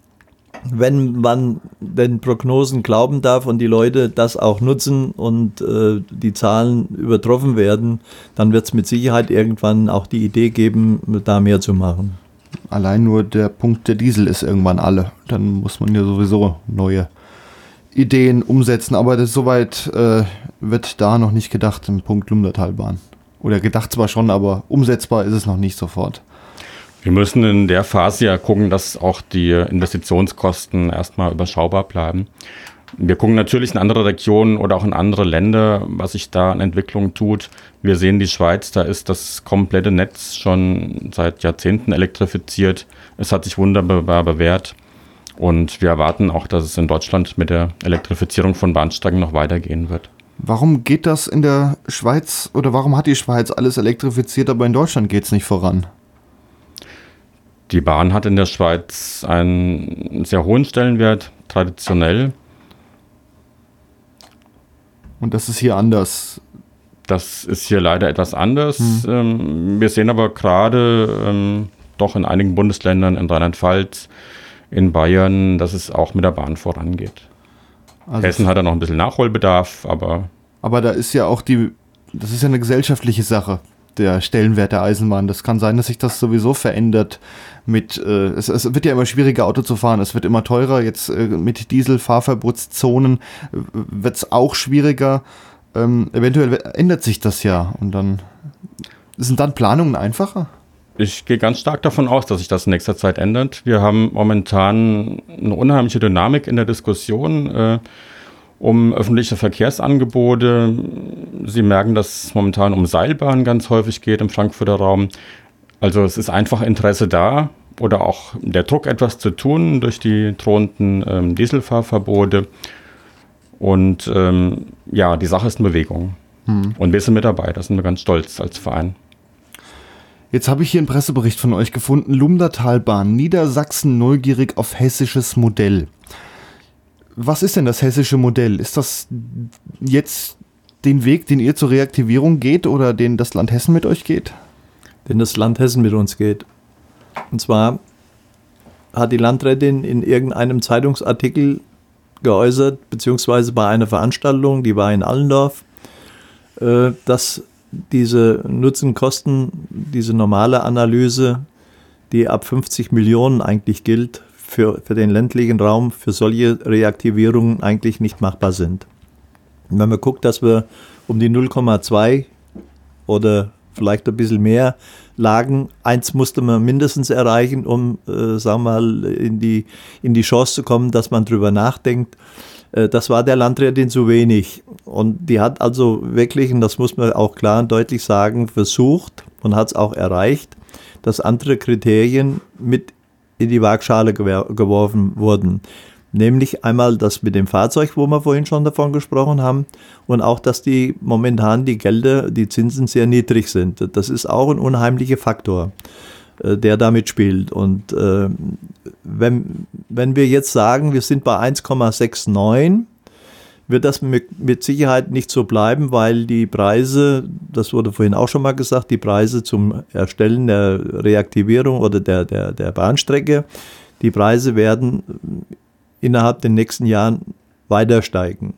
Wenn man den Prognosen glauben darf und die Leute das auch nutzen und äh, die Zahlen übertroffen werden, dann wird es mit Sicherheit irgendwann auch die Idee geben, da mehr zu machen.
Allein nur der Punkt der Diesel ist irgendwann alle. Dann muss man ja sowieso neue Ideen umsetzen, aber das, soweit äh, wird da noch nicht gedacht im Punkt Lumdertalbahn. Oder gedacht zwar schon, aber umsetzbar ist es noch nicht sofort.
Wir müssen in der Phase ja gucken, dass auch die Investitionskosten erstmal überschaubar bleiben. Wir gucken natürlich in andere Regionen oder auch in andere Länder, was sich da an Entwicklungen tut. Wir sehen die Schweiz, da ist das komplette Netz schon seit Jahrzehnten elektrifiziert. Es hat sich wunderbar bewährt. Und wir erwarten auch, dass es in Deutschland mit der Elektrifizierung von Bahnstrecken noch weitergehen wird.
Warum geht das in der Schweiz oder warum hat die Schweiz alles elektrifiziert, aber in Deutschland geht es nicht voran?
Die Bahn hat in der Schweiz einen sehr hohen Stellenwert, traditionell.
Und das ist hier anders.
Das ist hier leider etwas anders. Hm. Ähm, wir sehen aber gerade ähm, doch in einigen Bundesländern, in Rheinland-Pfalz, in Bayern, dass es auch mit der Bahn vorangeht. Also Hessen hat da noch ein bisschen Nachholbedarf, aber.
Aber da ist ja auch die, das ist ja eine gesellschaftliche Sache, der Stellenwert der Eisenbahn. Das kann sein, dass sich das sowieso verändert. Mit, äh, es, es, wird ja immer schwieriger, Auto zu fahren. Es wird immer teurer. Jetzt äh, mit Dieselfahrverbotszonen äh, wird es auch schwieriger. Ähm, eventuell ändert sich das ja und dann sind dann Planungen einfacher.
Ich gehe ganz stark davon aus, dass sich das in nächster Zeit ändert. Wir haben momentan eine unheimliche Dynamik in der Diskussion äh, um öffentliche Verkehrsangebote. Sie merken, dass es momentan um Seilbahnen ganz häufig geht im Frankfurter Raum. Also es ist einfach Interesse da oder auch der Druck, etwas zu tun durch die drohenden ähm, Dieselfahrverbote. Und ähm, ja, die Sache ist in Bewegung. Hm. Und wir sind mit dabei, da sind wir ganz stolz als Verein.
Jetzt habe ich hier einen Pressebericht von euch gefunden. Lumdatalbahn, Niedersachsen neugierig auf hessisches Modell. Was ist denn das hessische Modell? Ist das jetzt den Weg, den ihr zur Reaktivierung geht oder den das Land Hessen mit euch geht?
Den das Land Hessen mit uns geht. Und zwar hat die Landrätin in irgendeinem Zeitungsartikel geäußert, beziehungsweise bei einer Veranstaltung, die war in Allendorf, äh, dass diese Nutzen-Kosten, diese normale Analyse, die ab 50 Millionen eigentlich gilt, für, für den ländlichen Raum, für solche Reaktivierungen eigentlich nicht machbar sind. Und wenn man guckt, dass wir um die 0,2 oder vielleicht ein bisschen mehr lagen, eins musste man mindestens erreichen, um, äh, sagen wir mal, in die, in die Chance zu kommen, dass man drüber nachdenkt. Äh, das war der Landrätin zu wenig. Und die hat also wirklich, und das muss man auch klar und deutlich sagen, versucht und hat es auch erreicht, dass andere Kriterien mit in die Waagschale geworfen wurden. Nämlich einmal das mit dem Fahrzeug, wo wir vorhin schon davon gesprochen haben, und auch, dass die momentan die Gelder, die Zinsen sehr niedrig sind. Das ist auch ein unheimlicher Faktor, der damit spielt. Und äh, wenn, wenn wir jetzt sagen, wir sind bei 1,69, wird das mit, mit, Sicherheit nicht so bleiben, weil die Preise, das wurde vorhin auch schon mal gesagt, die Preise zum Erstellen der Reaktivierung oder der, der, der Bahnstrecke, die Preise werden innerhalb der nächsten Jahren weiter steigen.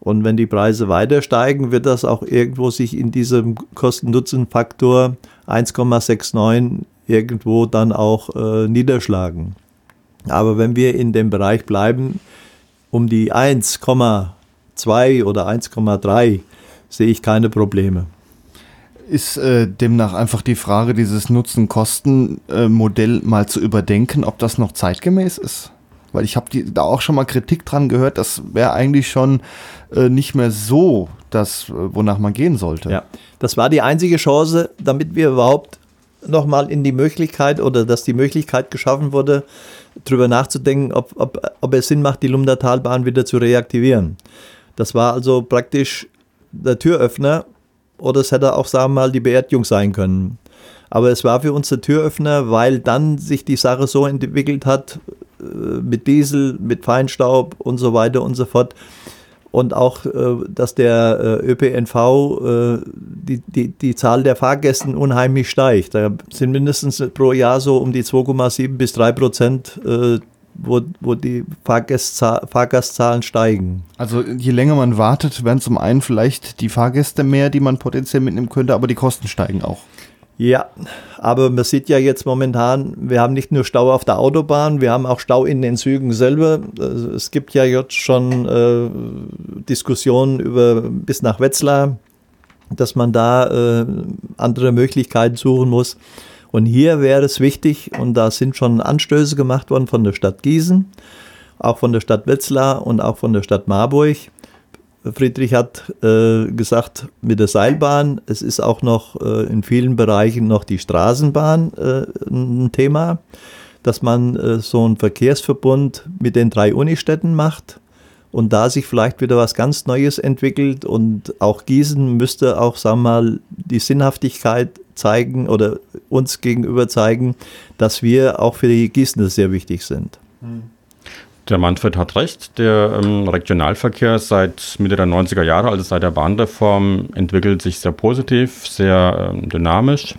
Und wenn die Preise weiter steigen, wird das auch irgendwo sich in diesem Kosten-Nutzen-Faktor 1,69 irgendwo dann auch äh, niederschlagen. Aber wenn wir in dem Bereich bleiben, um die 1,2 oder 1,3 sehe ich keine Probleme.
Ist äh, demnach einfach die Frage, dieses Nutzen-Kosten-Modell mal zu überdenken, ob das noch zeitgemäß ist? Weil ich habe da auch schon mal Kritik dran gehört, das wäre eigentlich schon äh, nicht mehr so das, äh, wonach man gehen sollte.
Ja, das war die einzige Chance, damit wir überhaupt nochmal in die Möglichkeit oder dass die Möglichkeit geschaffen wurde, darüber nachzudenken, ob, ob, ob es Sinn macht, die Lumdatalbahn wieder zu reaktivieren. Das war also praktisch der Türöffner oder es hätte auch, sagen wir mal, die Beerdigung sein können. Aber es war für uns der Türöffner, weil dann sich die Sache so entwickelt hat, äh, mit Diesel, mit Feinstaub und so weiter und so fort, und auch, äh, dass der äh, ÖPNV, äh, die, die, die Zahl der Fahrgästen unheimlich steigt. Da sind mindestens pro Jahr so um die 2,7 bis 3 Prozent, wo, wo die Fahrgastzahlen steigen.
Also je länger man wartet, werden zum einen vielleicht die Fahrgäste mehr, die man potenziell mitnehmen könnte, aber die Kosten steigen auch.
Ja, aber man sieht ja jetzt momentan, wir haben nicht nur Stau auf der Autobahn, wir haben auch Stau in den Zügen selber. Also es gibt ja jetzt schon äh, Diskussionen über bis nach Wetzlar, dass man da äh, andere Möglichkeiten suchen muss. Und hier wäre es wichtig, und da sind schon Anstöße gemacht worden von der Stadt Gießen, auch von der Stadt Wetzlar und auch von der Stadt Marburg, Friedrich hat äh, gesagt, mit der Seilbahn, es ist auch noch äh, in vielen Bereichen noch die Straßenbahn äh, ein Thema, dass man äh, so einen Verkehrsverbund mit den drei Unistädten macht und da sich vielleicht wieder was ganz Neues entwickelt und auch Gießen müsste auch, sagen wir mal, die Sinnhaftigkeit zeigen oder uns gegenüber zeigen, dass wir auch für die Gießener sehr wichtig sind. Mhm.
Der Manfred hat recht. Der ähm, Regionalverkehr seit Mitte der 90er Jahre, also seit der Bahnreform, entwickelt sich sehr positiv, sehr ähm, dynamisch.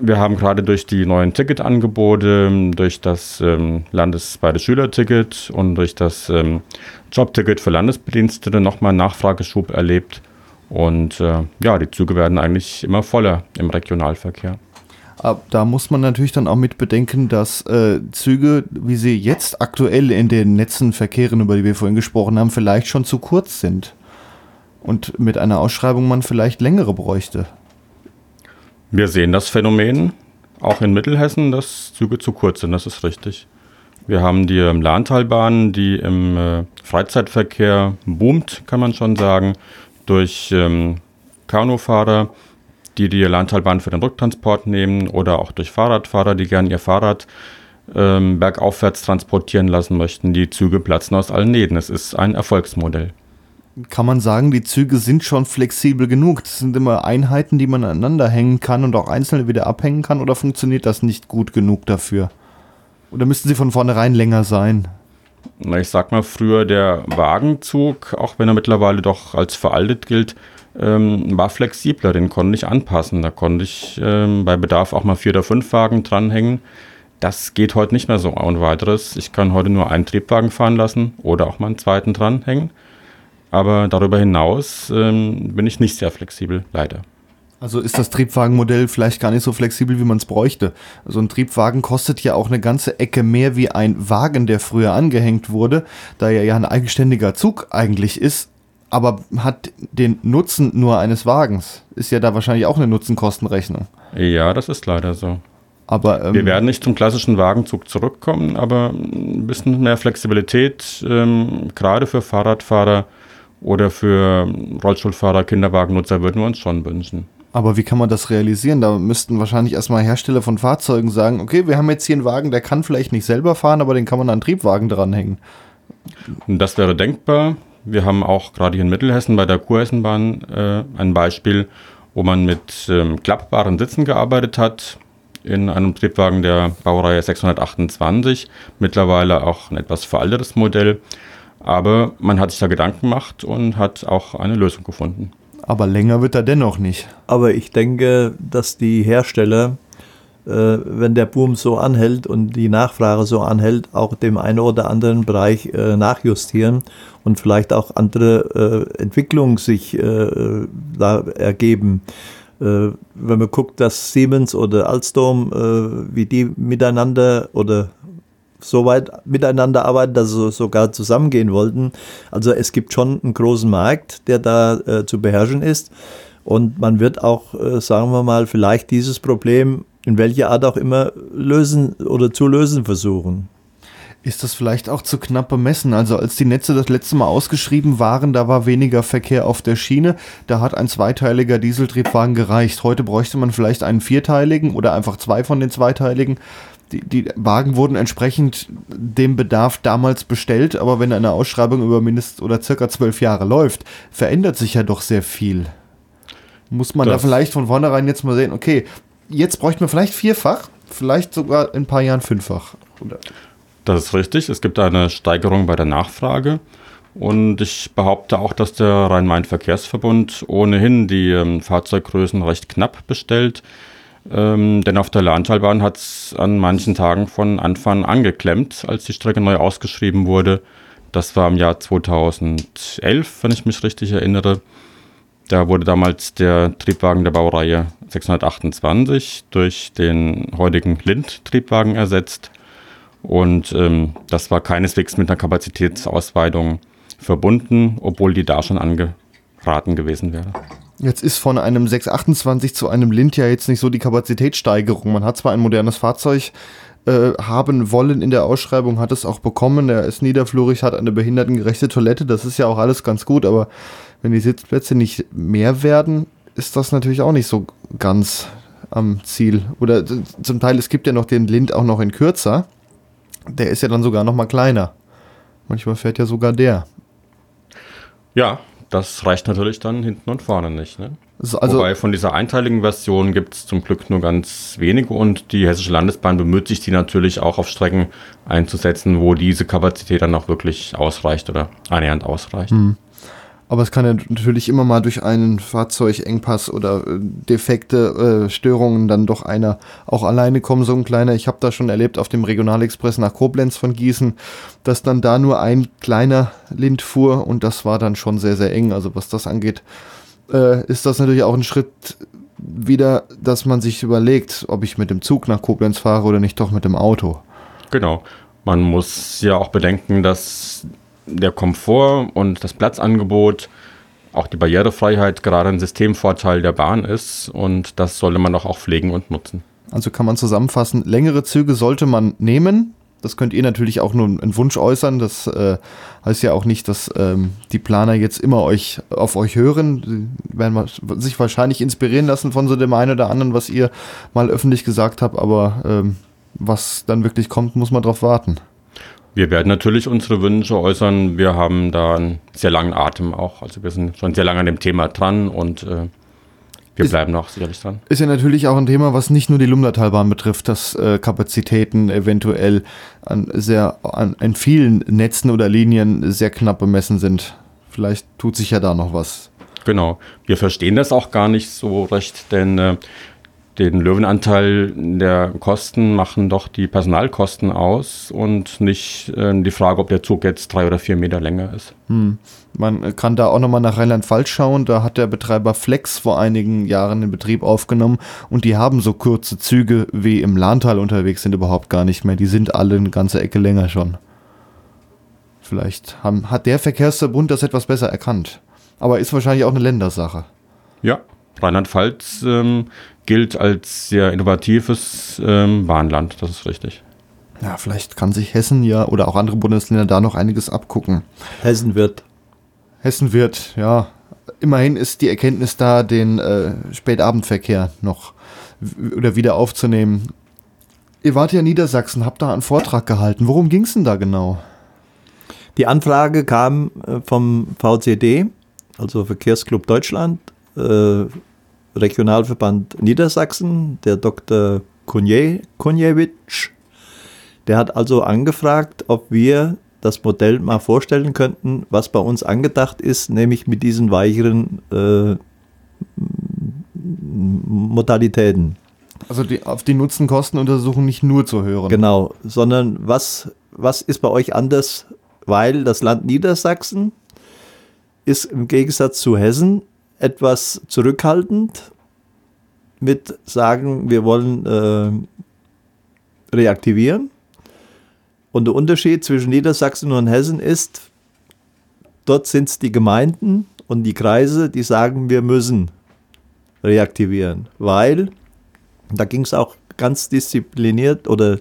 Wir haben gerade durch die neuen Ticketangebote, durch das ähm, landesweite Schülerticket und durch das ähm, Jobticket für Landesbedienstete nochmal einen Nachfrageschub erlebt. Und äh, ja, die Züge werden eigentlich immer voller im Regionalverkehr.
Aber da muss man natürlich dann auch mit bedenken, dass äh, Züge, wie sie jetzt aktuell in den Netzen verkehren, über die wir vorhin gesprochen haben, vielleicht schon zu kurz sind. Und mit einer Ausschreibung man vielleicht längere bräuchte.
Wir sehen das Phänomen auch in Mittelhessen, dass Züge zu kurz sind, das ist richtig. Wir haben die Lahntalbahn, die im äh, Freizeitverkehr boomt, kann man schon sagen, durch ähm, Kanufahrer, die die Landtalbahn für den Rücktransport nehmen oder auch durch Fahrradfahrer, die gerne ihr Fahrrad ähm, bergaufwärts transportieren lassen möchten. Die Züge platzen aus allen Nähten. Es ist ein Erfolgsmodell.
Kann man sagen, die Züge sind schon flexibel genug? Das sind immer Einheiten, die man aneinander hängen kann und auch einzelne wieder abhängen kann oder funktioniert das nicht gut genug dafür? Oder müssten sie von vornherein länger sein?
ich sag mal, früher der Wagenzug, auch wenn er mittlerweile doch als veraltet gilt, ähm, war flexibler, den konnte ich anpassen. Da konnte ich ähm, bei Bedarf auch mal vier oder fünf Wagen dranhängen. Das geht heute nicht mehr so ohne weiteres. Ich kann heute nur einen Triebwagen fahren lassen oder auch mal einen zweiten dranhängen. Aber darüber hinaus ähm, bin ich nicht sehr flexibel, leider.
Also ist das Triebwagenmodell vielleicht gar nicht so flexibel, wie man es bräuchte. So ein Triebwagen kostet ja auch eine ganze Ecke mehr wie ein Wagen, der früher angehängt wurde, da er ja ein eigenständiger Zug eigentlich ist, aber hat den Nutzen nur eines Wagens. Ist ja da wahrscheinlich auch eine Nutzenkostenrechnung.
Ja, das ist leider so.
Aber, ähm,
Wir werden nicht zum klassischen Wagenzug zurückkommen, aber ein bisschen mehr Flexibilität, ähm, gerade für Fahrradfahrer oder für Rollstuhlfahrer, Kinderwagennutzer, würden wir uns schon wünschen.
Aber wie kann man das realisieren? Da müssten wahrscheinlich erstmal Hersteller von Fahrzeugen sagen, okay, wir haben jetzt hier einen Wagen, der kann vielleicht nicht selber fahren, aber den kann man an einen Triebwagen dranhängen.
Das wäre denkbar. Wir haben auch gerade hier in Mittelhessen bei der Kurhessenbahn äh, ein Beispiel, wo man mit ähm, klappbaren Sitzen gearbeitet hat in einem Triebwagen der Baureihe 628. Mittlerweile auch ein etwas veraltetes Modell. Aber man hat sich da Gedanken gemacht und hat auch eine Lösung gefunden.
Aber länger wird er dennoch nicht.
Aber ich denke, dass die Hersteller, wenn der Boom so anhält und die Nachfrage so anhält, auch dem einen oder anderen Bereich äh, nachjustieren und vielleicht auch andere äh, Entwicklungen sich äh, da ergeben. Äh, wenn man guckt, dass Siemens oder Alstom, äh, wie die miteinander oder so weit miteinander arbeiten, dass sie sogar zusammengehen wollten. Also es gibt schon einen großen Markt, der da äh, zu beherrschen ist. Und man wird auch, äh, sagen wir mal, vielleicht dieses Problem in welcher Art auch immer lösen oder zu lösen versuchen.
Ist das vielleicht auch zu knapp bemessen? Also als die Netze das letzte Mal ausgeschrieben waren, da war weniger Verkehr auf der Schiene. Da hat ein zweiteiliger Dieseltriebwagen gereicht. Heute bräuchte man vielleicht einen vierteiligen oder einfach zwei von den zweiteiligen die, die Wagen wurden entsprechend dem Bedarf damals bestellt, aber wenn eine Ausschreibung über mindestens oder circa zwölf Jahre läuft, verändert sich ja doch sehr viel. Muss man das da vielleicht von vornherein jetzt mal sehen, okay, jetzt bräuchte man vielleicht vierfach, vielleicht sogar in ein paar Jahren fünffach.
Das ist richtig. Es gibt eine Steigerung bei der Nachfrage. Und ich behaupte auch, dass der Rhein-Main-Verkehrsverbund ohnehin die ähm, Fahrzeuggrößen recht knapp bestellt. Ähm, denn auf der Lahntalbahn hat es an manchen Tagen von Anfang an angeklemmt, als die Strecke neu ausgeschrieben wurde. Das war im Jahr 2011, wenn ich mich richtig erinnere. Da wurde damals der Triebwagen der Baureihe 628 durch den heutigen Lind-Triebwagen ersetzt. Und ähm, das war keineswegs mit einer Kapazitätsausweitung verbunden, obwohl die da schon angeraten gewesen wäre.
Jetzt ist von einem 628 zu einem Lind ja jetzt nicht so die Kapazitätssteigerung. Man hat zwar ein modernes Fahrzeug äh, haben wollen in der Ausschreibung, hat es auch bekommen. Er ist niederflurig, hat eine behindertengerechte Toilette. Das ist ja auch alles ganz gut, aber wenn die Sitzplätze nicht mehr werden, ist das natürlich auch nicht so ganz am Ziel. Oder zum Teil, es gibt ja noch den Lind auch noch in kürzer. Der ist ja dann sogar noch mal kleiner. Manchmal fährt ja sogar der.
Ja, das reicht natürlich dann hinten und vorne nicht. Ne? Also, Wobei von dieser einteiligen Version gibt es zum Glück nur ganz wenige und die Hessische Landesbahn bemüht sich, die natürlich auch auf Strecken einzusetzen, wo diese Kapazität dann auch wirklich ausreicht oder annähernd ausreicht. Hm.
Aber es kann ja natürlich immer mal durch einen Fahrzeugengpass oder äh, defekte äh, Störungen dann doch einer auch alleine kommen. So ein kleiner, ich habe da schon erlebt auf dem Regionalexpress nach Koblenz von Gießen, dass dann da nur ein kleiner Lind fuhr und das war dann schon sehr, sehr eng. Also was das angeht, äh, ist das natürlich auch ein Schritt wieder, dass man sich überlegt, ob ich mit dem Zug nach Koblenz fahre oder nicht doch mit dem Auto.
Genau. Man muss ja auch bedenken, dass der Komfort und das Platzangebot, auch die Barrierefreiheit gerade ein Systemvorteil der Bahn ist und das sollte man doch auch pflegen und nutzen.
Also kann man zusammenfassen, längere Züge sollte man nehmen. Das könnt ihr natürlich auch nur einen Wunsch äußern. Das äh, heißt ja auch nicht, dass ähm, die Planer jetzt immer euch auf euch hören. Sie werden sich wahrscheinlich inspirieren lassen von so dem einen oder anderen, was ihr mal öffentlich gesagt habt. Aber ähm, was dann wirklich kommt, muss man drauf warten.
Wir werden natürlich unsere Wünsche äußern. Wir haben da einen sehr langen Atem auch. Also wir sind schon sehr lange an dem Thema dran und äh, wir
Ist-
bleiben noch sicherlich dran.
Ist ja natürlich auch ein Thema, was nicht nur die Lumdatalbahn betrifft, dass äh, Kapazitäten eventuell an sehr an, an vielen Netzen oder Linien sehr knapp bemessen sind. Vielleicht tut sich ja da noch was.
Genau. Wir verstehen das auch gar nicht so recht, denn äh, den Löwenanteil der Kosten machen doch die Personalkosten aus und nicht äh, die Frage, ob der Zug jetzt drei oder vier Meter länger ist.
Man kann da auch nochmal nach Rheinland-Pfalz schauen. Da hat der Betreiber Flex vor einigen Jahren den Betrieb aufgenommen und die haben so kurze Züge wie im Lahntal unterwegs sind überhaupt gar nicht mehr. Die sind alle eine ganze Ecke länger schon. Vielleicht haben, hat der Verkehrsverbund das etwas besser erkannt. Aber ist wahrscheinlich auch eine Ländersache.
Ja, Rheinland-Pfalz ähm, gilt als sehr innovatives ähm, Bahnland, das ist richtig.
Ja, vielleicht kann sich Hessen ja oder auch andere Bundesländer da noch einiges abgucken.
Hessen wird.
Hessen wird, ja, immerhin ist die Erkenntnis da, den äh, Spätabendverkehr noch oder wieder aufzunehmen. Ihr wart ja in Niedersachsen, habt da einen Vortrag gehalten. Worum ging es denn da genau?
Die Anfrage kam äh, vom VCD, also Verkehrsclub Deutschland, äh, Regionalverband Niedersachsen, der Dr. Kunje, Kunjewitsch. Der hat also angefragt, ob wir das Modell mal vorstellen könnten, was bei uns angedacht ist, nämlich mit diesen weicheren äh, Modalitäten.
Also die, auf die Nutzen-Kosten-Untersuchung nicht nur zu hören.
Genau, sondern was, was ist bei euch anders? Weil das Land Niedersachsen ist im Gegensatz zu Hessen etwas zurückhaltend mit sagen, wir wollen äh, reaktivieren. Und der Unterschied zwischen Niedersachsen und Hessen ist, dort sind es die Gemeinden und die Kreise, die sagen, wir müssen reaktivieren, weil da ging es auch ganz diszipliniert oder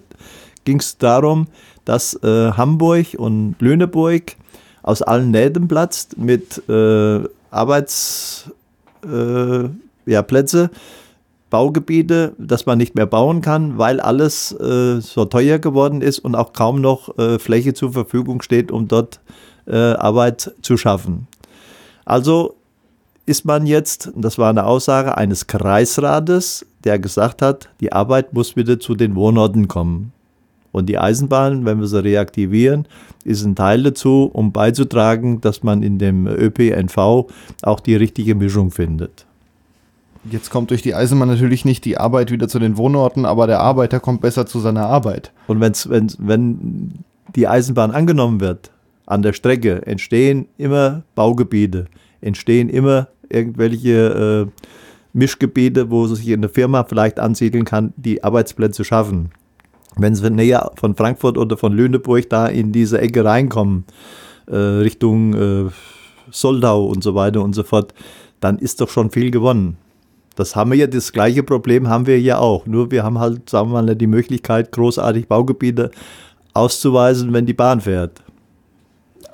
ging es darum, dass äh, Hamburg und Lüneburg aus allen Nähten platzt mit äh, Arbeitsplätze, äh, ja, Baugebiete, dass man nicht mehr bauen kann, weil alles äh, so teuer geworden ist und auch kaum noch äh, Fläche zur Verfügung steht, um dort äh, Arbeit zu schaffen. Also ist man jetzt, das war eine Aussage eines Kreisrates, der gesagt hat, die Arbeit muss wieder zu den Wohnorten kommen. Und die Eisenbahn, wenn wir sie reaktivieren, ist ein Teil dazu, um beizutragen, dass man in dem ÖPNV auch die richtige Mischung findet.
Jetzt kommt durch die Eisenbahn natürlich nicht die Arbeit wieder zu den Wohnorten, aber der Arbeiter kommt besser zu seiner Arbeit.
Und wenn's, wenn, wenn die Eisenbahn angenommen wird, an der Strecke entstehen immer Baugebiete, entstehen immer irgendwelche äh, Mischgebiete, wo sich eine Firma vielleicht ansiedeln kann, die Arbeitsplätze schaffen. Wenn sie näher von Frankfurt oder von Lüneburg da in diese Ecke reinkommen, äh, Richtung äh, Soldau und so weiter und so fort, dann ist doch schon viel gewonnen. Das haben wir ja, das gleiche Problem haben wir ja auch. Nur wir haben halt, sagen wir mal, die Möglichkeit, großartig Baugebiete auszuweisen, wenn die Bahn fährt.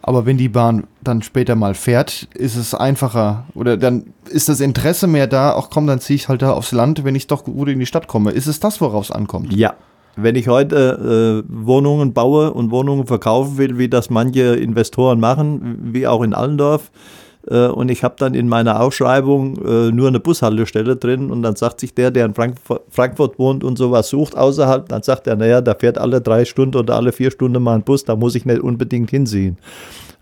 Aber wenn die Bahn dann später mal fährt, ist es einfacher. Oder dann ist das Interesse mehr da, ach komm, dann ziehe ich halt da aufs Land, wenn ich doch gut in die Stadt komme. Ist es das, worauf es ankommt?
Ja. Wenn ich heute äh, Wohnungen baue und Wohnungen verkaufen will, wie das manche Investoren machen, wie auch in Allendorf, äh, und ich habe dann in meiner Ausschreibung äh, nur eine Bushaltestelle drin und dann sagt sich der, der in Frank Frankfurt wohnt und sowas sucht außerhalb, dann sagt er, naja, da fährt alle drei Stunden oder alle vier Stunden mal ein Bus, da muss ich nicht unbedingt hinziehen.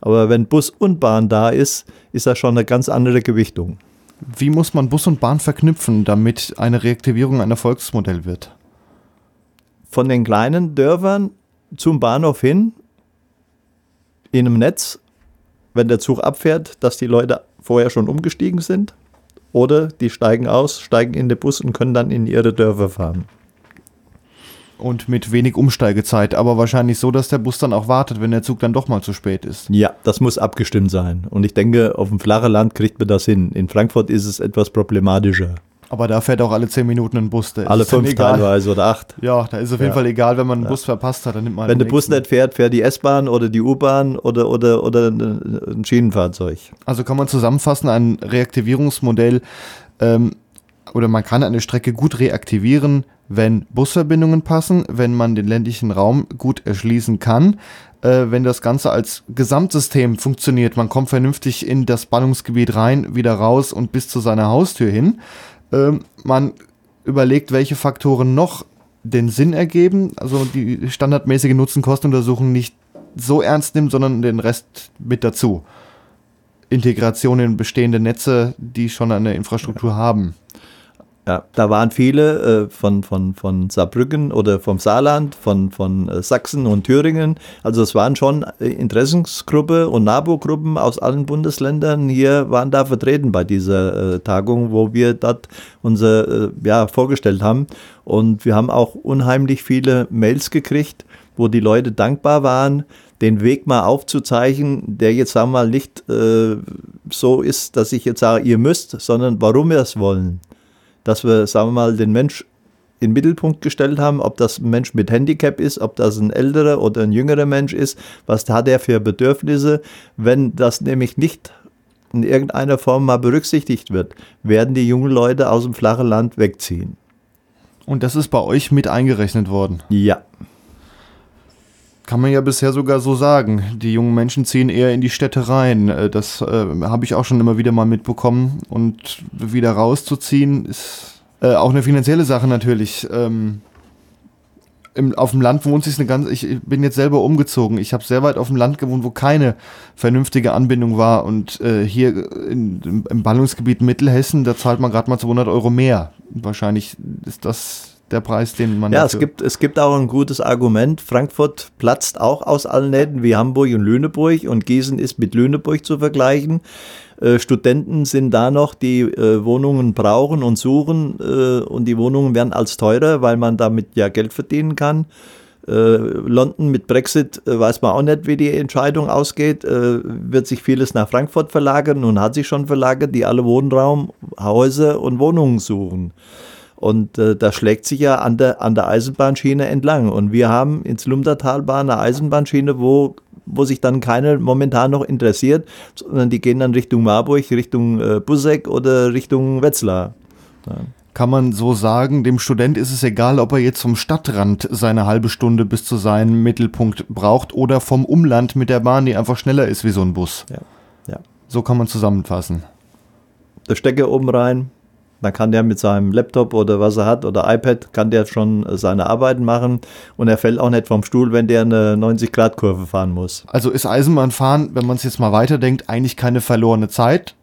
Aber wenn Bus und Bahn da ist, ist das schon eine ganz andere Gewichtung.
Wie muss man Bus und Bahn verknüpfen, damit eine Reaktivierung ein Erfolgsmodell wird?
Von den kleinen Dörfern zum Bahnhof hin in einem Netz, wenn der Zug abfährt, dass die Leute vorher schon umgestiegen sind oder die steigen aus, steigen in den Bus und können dann in ihre Dörfer fahren.
Und mit wenig Umsteigezeit, aber wahrscheinlich so, dass der Bus dann auch wartet, wenn der Zug dann doch mal zu spät ist.
Ja, das muss abgestimmt sein. Und ich denke, auf dem flachen Land kriegt man das hin. In Frankfurt ist es etwas problematischer.
Aber da fährt auch alle zehn Minuten ein Bus.
Alle
es dann
fünf
egal.
teilweise oder acht.
Ja, da ist auf jeden
Ja.
Fall egal, wenn man einen Bus verpasst hat, dann nimmt man
Wenn der Bus nicht fährt, fährt die S-Bahn oder die U-Bahn oder, oder, oder ein ein Schienenfahrzeug.
Also kann man zusammenfassen, ein Reaktivierungsmodell ähm, oder man kann eine Strecke gut reaktivieren, wenn Busverbindungen passen, wenn man den ländlichen Raum gut erschließen kann, äh, wenn das Ganze als Gesamtsystem funktioniert. Man kommt vernünftig in das Ballungsgebiet rein, wieder raus und bis zu seiner Haustür hin. Ähm, man überlegt, welche Faktoren noch den Sinn ergeben, also die standardmäßige Nutzen-Kostenuntersuchung nicht so ernst nimmt, sondern den Rest mit dazu. Integration in bestehende Netze, die schon eine Infrastruktur haben.
Ja, da waren viele äh, von, von, von Saarbrücken oder vom Saarland, von, von äh, Sachsen und Thüringen. Also es waren schon äh, Interessensgruppe und NABU-Gruppen aus allen Bundesländern hier waren da vertreten bei dieser äh, Tagung, wo wir dort unser äh, ja, vorgestellt haben. Und wir haben auch unheimlich viele Mails gekriegt, wo die Leute dankbar waren, den Weg mal aufzuzeichnen, der jetzt sagen wir mal nicht äh, so ist, dass ich jetzt sage, ihr müsst, sondern warum wir es wollen dass wir, sagen wir mal, den Mensch in den Mittelpunkt gestellt haben, ob das ein Mensch mit Handicap ist, ob das ein älterer oder ein jüngerer Mensch ist, was hat er für Bedürfnisse. Wenn das nämlich nicht in irgendeiner Form mal berücksichtigt wird, werden die jungen Leute aus dem flachen Land wegziehen.
Und das ist bei euch mit eingerechnet worden?
Ja.
Kann man ja bisher sogar so sagen. Die jungen Menschen ziehen eher in die Städte rein. Äh, das äh, habe ich auch schon immer wieder mal mitbekommen. Und wieder rauszuziehen ist äh, auch eine finanzielle Sache natürlich. Ähm, im, auf dem Land wohnt sich eine ganz. Ich bin jetzt selber umgezogen. Ich habe sehr weit auf dem Land gewohnt, wo keine vernünftige Anbindung war. Und äh, hier in, im Ballungsgebiet Mittelhessen, da zahlt man gerade mal 200 Euro mehr. Wahrscheinlich ist das der Preis, den man.
Ja, es gibt, es gibt auch ein gutes Argument. Frankfurt platzt auch aus allen Nähten wie Hamburg und Lüneburg und Gießen ist mit Lüneburg zu vergleichen. Äh, Studenten sind da noch, die äh, Wohnungen brauchen und suchen äh, und die Wohnungen werden als teurer, weil man damit ja Geld verdienen kann. Äh, London mit Brexit äh, weiß man auch nicht, wie die Entscheidung ausgeht. Äh, wird sich vieles nach Frankfurt verlagern und hat sich schon verlagert, die alle Wohnraum, Häuser und Wohnungen suchen. Und äh, das schlägt sich ja an der, an der Eisenbahnschiene entlang. Und wir haben ins Lumdertalbahn eine Eisenbahnschiene, wo, wo sich dann keiner momentan noch interessiert, sondern die gehen dann Richtung Marburg, Richtung äh, Busseck oder Richtung Wetzlar.
Ja. Kann man so sagen, dem Student ist es egal, ob er jetzt vom Stadtrand seine halbe Stunde bis zu seinem Mittelpunkt braucht oder vom Umland mit der Bahn, die einfach schneller ist wie so ein Bus.
Ja. ja.
So kann man zusammenfassen.
Der Stecker oben rein, dann kann der mit seinem Laptop oder was er hat oder iPad, kann der schon seine Arbeiten machen und er fällt auch nicht vom Stuhl, wenn der eine 90-Grad-Kurve fahren muss.
Also ist Eisenbahnfahren, wenn man es jetzt mal weiterdenkt, eigentlich keine verlorene Zeit.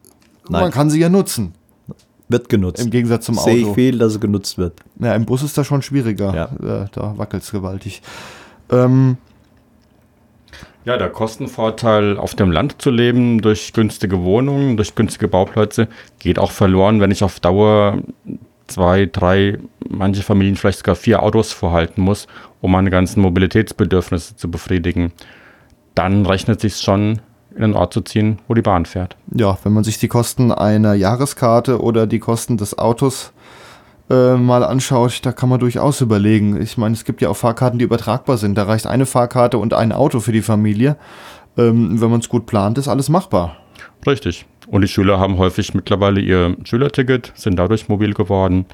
Nein. Man kann sie ja nutzen.
Wird genutzt.
Im Gegensatz zum
Auto. Sehe ich viel, dass es genutzt wird.
Ja, im Bus ist das schon schwieriger.
Ja.
Da wackelt es gewaltig. Ähm,
ja, der Kostenvorteil, auf dem Land zu leben, durch günstige Wohnungen, durch günstige Bauplätze, geht auch verloren, wenn ich auf Dauer zwei, drei, manche Familien vielleicht sogar vier Autos vorhalten muss, um meine ganzen Mobilitätsbedürfnisse zu befriedigen. Dann rechnet sich schon, in einen Ort zu ziehen, wo die Bahn fährt.
Ja, wenn man sich die Kosten einer Jahreskarte oder die Kosten des Autos äh, mal anschaut, da kann man durchaus überlegen. Ich meine, es gibt ja auch Fahrkarten, die übertragbar sind. Da reicht eine Fahrkarte und ein Auto für die Familie. Ähm, wenn man es gut plant, ist alles machbar.
Richtig. Und die Schüler haben häufig mittlerweile ihr Schülerticket, sind dadurch mobil geworden.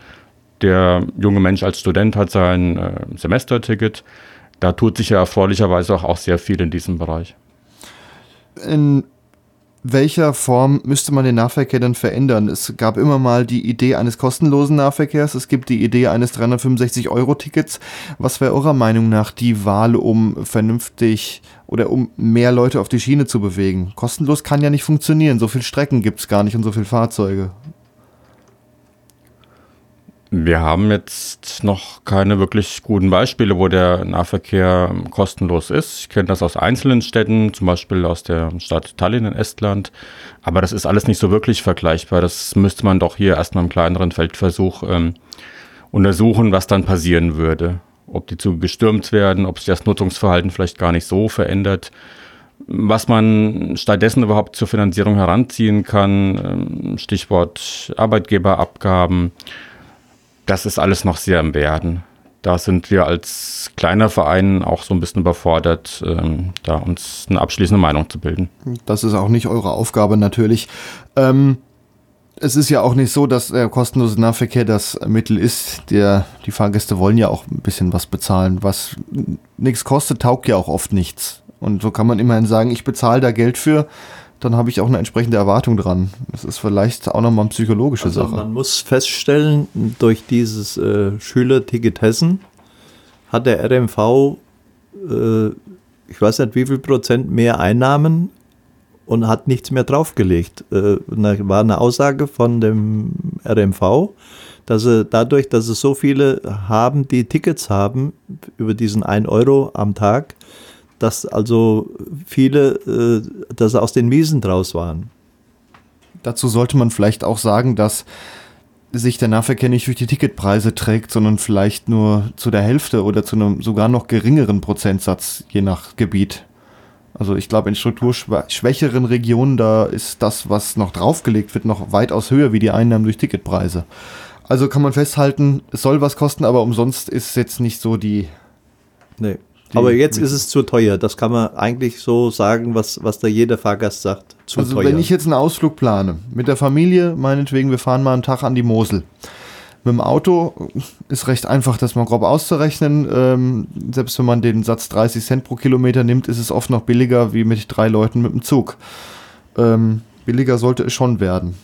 Der junge Mensch als Student hat sein äh, Semesterticket. Da tut sich ja erfreulicherweise auch, auch sehr viel in diesem Bereich.
In welcher Form müsste man den Nahverkehr dann verändern? Es gab immer mal die Idee eines kostenlosen Nahverkehrs, es gibt die Idee eines 365-Euro-Tickets. Was wäre eurer Meinung nach die Wahl, um vernünftig oder um mehr Leute auf die Schiene zu bewegen? Kostenlos kann ja nicht funktionieren, so viele Strecken gibt es gar nicht und so viele Fahrzeuge.
Wir haben jetzt noch keine wirklich guten Beispiele, wo der Nahverkehr kostenlos ist. Ich kenne das aus einzelnen Städten, zum Beispiel aus der Stadt Tallinn in Estland. Aber das ist alles nicht so wirklich vergleichbar. Das müsste man doch hier erstmal im kleineren Feldversuch ähm, untersuchen, was dann passieren würde. Ob die Züge gestürmt werden, ob sich das Nutzungsverhalten vielleicht gar nicht so verändert. Was man stattdessen überhaupt zur Finanzierung heranziehen kann, ähm, Stichwort Arbeitgeberabgaben das ist alles noch sehr im Werden. Da sind wir als kleiner Verein auch so ein bisschen überfordert, ähm, da uns eine abschließende Meinung zu bilden.
Das ist auch nicht eure Aufgabe natürlich. Ähm, es ist ja auch nicht so, dass der kostenlose Nahverkehr das Mittel ist. Der, die Fahrgäste wollen ja auch ein bisschen was bezahlen. Was nichts kostet, taugt ja auch oft nichts. Und so kann man immerhin sagen, ich bezahle da Geld für, dann habe ich auch eine entsprechende Erwartung dran. Das ist vielleicht auch nochmal eine psychologische
Also
Sache.
man muss feststellen, durch dieses äh, Schülerticket Hessen hat der RMV, äh, ich weiß nicht wie viel Prozent mehr Einnahmen und hat nichts mehr draufgelegt. Äh, da war eine Aussage von dem RMV, dass sie dadurch, dass es so viele haben, die Tickets haben, über diesen 1 Euro am Tag, dass also viele, äh, dass aus den Miesen draus waren.
Dazu sollte man vielleicht auch sagen, dass sich der Nahverkehr nicht durch die Ticketpreise trägt, sondern vielleicht nur zu der Hälfte oder zu einem sogar noch geringeren Prozentsatz je nach Gebiet. Also ich glaube, in strukturschwächeren Regionen, da ist das, was noch draufgelegt wird, noch weitaus höher wie die Einnahmen durch Ticketpreise. Also kann man festhalten, es soll was kosten, aber umsonst ist jetzt nicht so die.
Nee. Aber jetzt ist es zu teuer. Das kann man eigentlich so sagen, was, was da jeder Fahrgast sagt. Zu
also
teuer.
wenn ich jetzt einen Ausflug plane, mit der Familie, meinetwegen, wir fahren mal einen Tag an die Mosel. Mit dem Auto ist recht einfach, das mal grob auszurechnen. Ähm, selbst wenn man den Satz 30 Cent pro Kilometer nimmt, ist es oft noch billiger wie mit drei Leuten mit dem Zug. Ähm, billiger sollte es schon werden.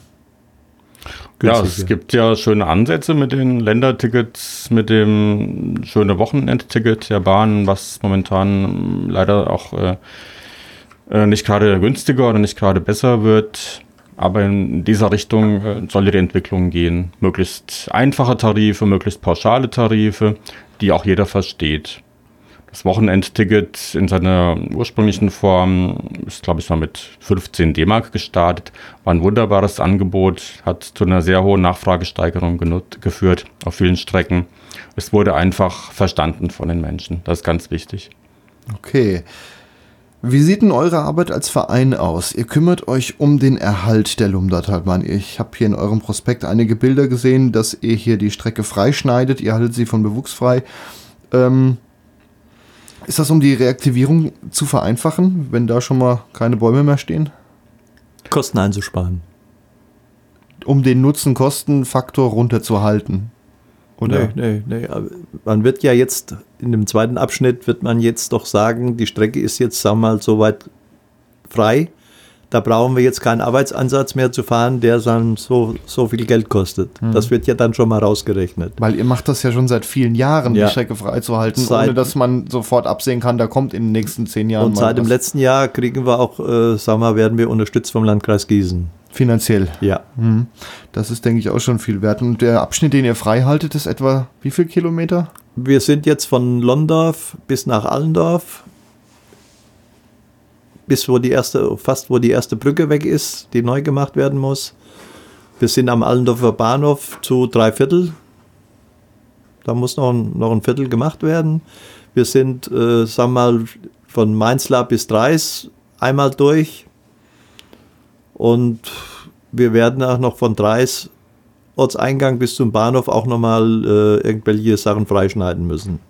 Ja,
Günstiger.
es gibt ja schöne Ansätze mit den Ländertickets, mit dem schöne Wochenendticket der Bahn, was momentan leider auch äh, äh, nicht gerade günstiger oder nicht gerade besser wird. Aber in dieser Richtung äh, soll die Entwicklung gehen. Möglichst einfache Tarife, möglichst pauschale Tarife, die auch jeder versteht. Das Wochenendticket in seiner ursprünglichen Form ist, glaube ich, mal mit 15 D-Mark gestartet. War ein wunderbares Angebot, hat zu einer sehr hohen Nachfragesteigerung geführt auf vielen Strecken. Es wurde einfach verstanden von den Menschen. Das ist ganz wichtig.
Okay. Wie sieht denn eure Arbeit als Verein aus? Ihr kümmert euch um den Erhalt der Lumdatalbahn. Ich habe hier in eurem Prospekt einige Bilder gesehen, dass ihr hier die Strecke freischneidet. Ihr haltet sie von Bewuchs frei. Ähm, ist das um die Reaktivierung zu vereinfachen, wenn da schon mal keine Bäume mehr stehen?
Kosten einzusparen.
Um den Nutzen-Kosten-Faktor runterzuhalten? Oder?
Nee, nee, nee. Man wird ja jetzt, in dem zweiten Abschnitt wird man jetzt doch sagen, die Strecke ist jetzt, sagen wir mal, soweit frei. Da brauchen wir jetzt keinen Arbeitsansatz mehr zu fahren, der dann so, so viel Geld kostet. Das wird ja dann schon mal rausgerechnet.
Weil ihr macht das ja schon seit vielen Jahren,
Ja.
die Strecke freizuhalten,
Seit-
ohne dass man sofort absehen kann, da kommt in den nächsten zehn Jahren
Und seit dem
was.
letzten Jahr kriegen wir auch, äh, sagen wir, werden wir unterstützt vom Landkreis Gießen.
Finanziell.
Ja.
Mhm. Das ist, denke ich, auch schon viel wert. Und der Abschnitt, den ihr frei haltet, ist etwa wie viel Kilometer?
Wir sind jetzt von Londorf bis nach Allendorf, bis wo die erste, fast wo die erste Brücke weg ist, die neu gemacht werden muss. Wir sind am Allendorfer Bahnhof zu drei Viertel. Da muss noch ein, noch ein Viertel gemacht werden. Wir sind, äh, sagen wir mal, von Mainzlar bis Dreis einmal durch. Und wir werden auch noch von Dreis Ortseingang bis zum Bahnhof auch nochmal äh, irgendwelche Sachen freischneiden müssen.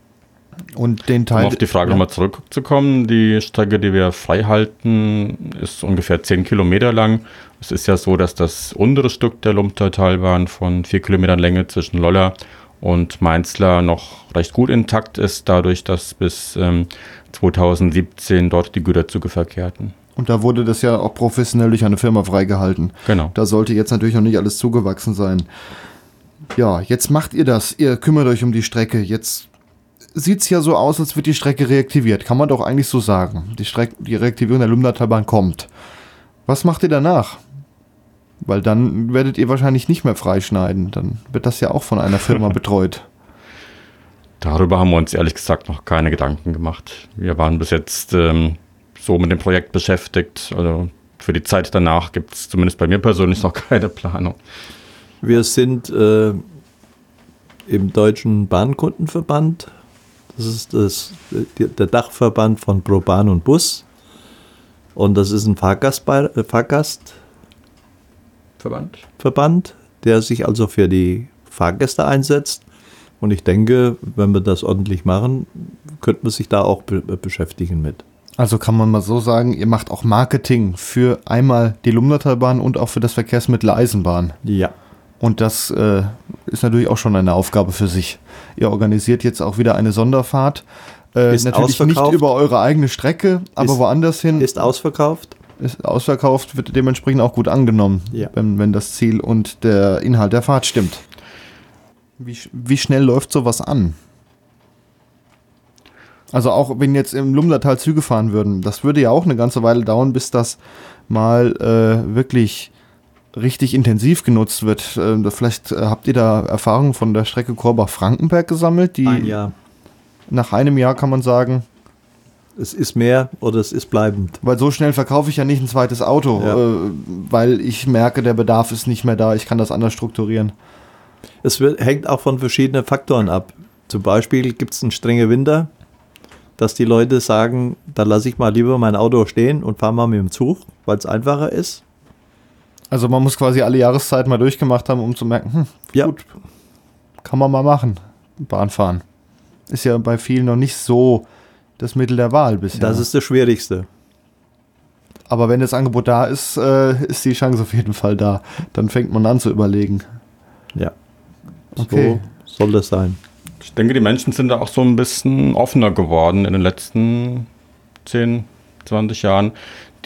Und den
Um
Teil.
auf die Frage
ja.
nochmal zurückzukommen, die Strecke, die wir frei halten, ist ungefähr 10 Kilometer lang. Es ist ja so, dass das untere Stück der Lumpter-Talbahn von 4 Kilometern Länge zwischen Lolla und Mainzlar noch recht gut intakt ist, dadurch, dass bis ähm, 2017 dort die Güterzüge verkehrten.
Und da wurde das ja auch professionell durch eine Firma freigehalten.
Genau.
Da sollte jetzt natürlich noch nicht alles zugewachsen sein. Ja, jetzt macht ihr das. Ihr kümmert euch um die Strecke. Jetzt sieht es ja so aus, als wird die Strecke reaktiviert. Kann man doch eigentlich so sagen. Die, Streck die Reaktivierung der Lumnatalbahn kommt. Was macht ihr danach? Weil dann werdet ihr wahrscheinlich nicht mehr freischneiden. Dann wird das ja auch von einer Firma betreut.
Darüber haben wir uns ehrlich gesagt noch keine Gedanken gemacht. Wir waren bis jetzt ähm, so mit dem Projekt beschäftigt. Also für die Zeit danach gibt es zumindest bei mir persönlich noch keine Planung.
Wir sind äh, im Deutschen Bahnkundenverband. Das ist das, der Dachverband von Pro Bahn und Bus. Und das ist ein Fahrgastbei- äh, Fahrgastverband,
Verband?
der sich also für die Fahrgäste einsetzt. Und ich denke, wenn wir das ordentlich machen, könnte man sich da auch be beschäftigen mit.
Also kann man mal so sagen, ihr macht auch Marketing für einmal die Lumnatalbahn und auch für das Verkehrsmittel Eisenbahn.
Ja.
Und das äh, ist natürlich auch schon eine Aufgabe für sich. Ihr organisiert jetzt auch wieder eine Sonderfahrt. Äh,
Ist
natürlich nicht über eure eigene Strecke, aber
Ist-
woanders hin.
Ist ausverkauft.
ist ausverkauft, wird dementsprechend auch gut angenommen,
Ja.
wenn, wenn das Ziel und der Inhalt der Fahrt stimmt. Wie, wie schnell läuft sowas an? Also auch wenn jetzt im Lumdatal Züge fahren würden, das würde ja auch eine ganze Weile dauern, bis das mal äh, wirklich richtig intensiv genutzt wird. Äh, da- vielleicht äh, habt ihr da Erfahrungen von der Strecke Korbach-Frankenberg gesammelt, die
Ein
nach einem Jahr kann man sagen,
Es ist mehr oder es ist bleibend.
weil so schnell verkaufe ich ja nicht ein zweites Auto,
Ja.
äh, weil ich merke, der Bedarf ist nicht mehr da, ich kann das anders strukturieren.
Es wird, hängt auch von verschiedenen Faktoren ab. Zum Beispiel gibt es einen strengen Winter, dass die Leute sagen, da lasse ich mal lieber mein Auto stehen und fahre mal mit dem Zug, weil es einfacher ist.
Also man muss quasi alle Jahreszeiten mal durchgemacht haben, um zu merken, hm,
Ja.
gut, kann man mal machen, Bahn fahren. Ist ja bei vielen noch nicht so das Mittel der Wahl bisher.
Das ist das Schwierigste.
Aber wenn das Angebot da ist, äh, ist die Chance auf jeden Fall da. Dann fängt man an zu überlegen.
Ja.
Okay.
So soll das sein.
Ich denke, die Menschen sind da auch so ein bisschen offener geworden in den letzten 10, 20 Jahren.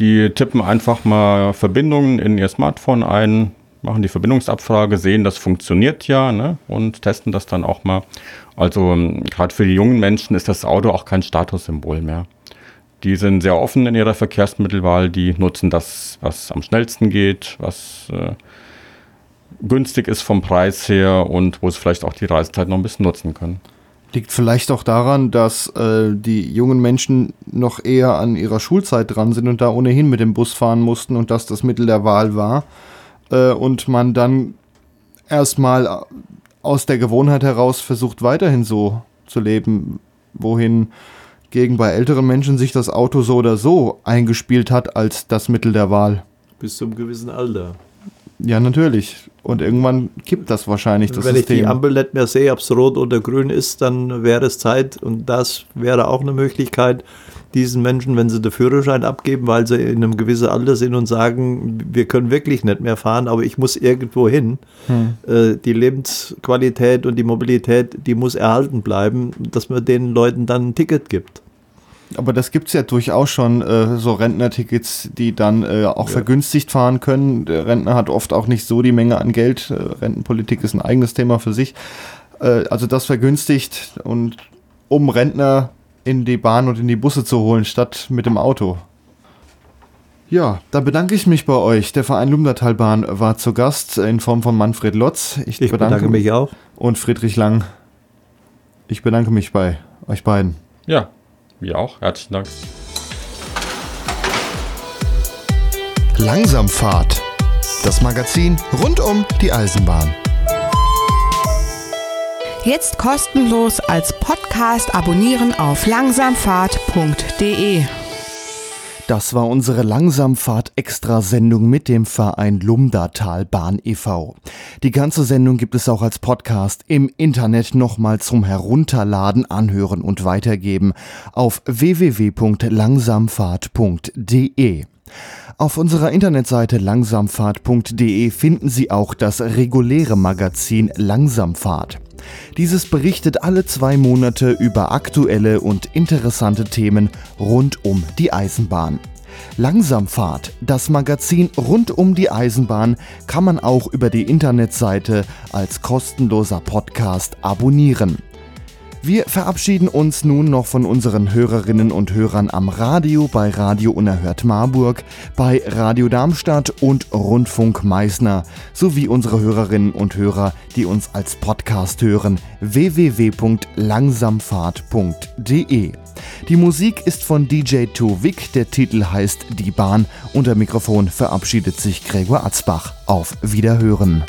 Die tippen einfach mal Verbindungen in ihr Smartphone ein, machen die Verbindungsabfrage, sehen, das funktioniert ja ne, und testen das dann auch mal. Also ähm, gerade für die jungen Menschen ist das Auto auch kein Statussymbol mehr. Die sind sehr offen in ihrer Verkehrsmittelwahl, die nutzen das, was am schnellsten geht, was äh, günstig ist vom Preis her und wo sie vielleicht auch die Reisezeit noch ein bisschen nutzen können.
Liegt vielleicht auch daran, dass äh, die jungen Menschen noch eher an ihrer Schulzeit dran sind und da ohnehin mit dem Bus fahren mussten und das das Mittel der Wahl war. Äh, und man dann erstmal aus der Gewohnheit heraus versucht, weiterhin so zu leben, wohin gegen bei älteren Menschen sich das Auto so oder so eingespielt hat als das Mittel der Wahl.
Bis zum gewissen Alter.
Ja, natürlich. Und irgendwann kippt das wahrscheinlich, das
Wenn ich die
System.
Ampel nicht mehr sehe, ob es rot oder grün ist, dann wäre es Zeit und das wäre auch eine Möglichkeit, diesen Menschen, wenn sie den Führerschein abgeben, weil sie in einem gewissen Alter sind und sagen, wir können wirklich nicht mehr fahren, aber ich muss irgendwo hin. Äh, die Lebensqualität und die Mobilität, die muss erhalten bleiben, dass man den Leuten dann ein Ticket gibt.
Aber das gibt es ja durchaus schon, äh, so Rentnertickets, die dann äh, auch vergünstigt fahren können. Der Rentner hat oft auch nicht so die Menge an Geld. Äh, Rentenpolitik ist ein eigenes Thema für sich. Äh, also das vergünstigt und um Rentner in die Bahn und in die Busse zu holen, statt mit dem Auto. Ja, da bedanke ich mich bei euch. Der Verein Lumdatalbahn war zu Gast in Form von Manfred Lotz.
Ich bedanke mich auch.
Und Friedrich Lang. Ich bedanke mich bei euch beiden.
Ja, wir auch. Herzlichen Dank.
Langsamfahrt. Das Magazin rund um die Eisenbahn.
Jetzt kostenlos als Podcast abonnieren auf langsamfahrt.de.
Das war unsere Langsamfahrt-Extra-Sendung mit dem Verein Lumdatal Bahn e.V. Die ganze Sendung gibt es auch als Podcast im Internet nochmal zum Herunterladen, Anhören und Weitergeben auf www.langsamfahrt.de. Auf unserer Internetseite langsamfahrt.de finden Sie auch das reguläre Magazin Langsamfahrt. Dieses berichtet alle zwei Monate über aktuelle und interessante Themen rund um die Eisenbahn. Langsamfahrt, das Magazin rund um die Eisenbahn, kann man auch über die Internetseite als kostenloser Podcast abonnieren. Wir verabschieden uns nun noch von unseren Hörerinnen und Hörern am Radio bei Radio Unerhört Marburg, bei Radio Darmstadt und Rundfunk Meißner sowie unsere Hörerinnen und Hörer, die uns als Podcast hören, www.langsamfahrt.de. Die Musik ist von DJ Tuvik, der Titel heißt Die Bahn. Unter Mikrofon verabschiedet sich Gregor Atzbach. Auf Wiederhören.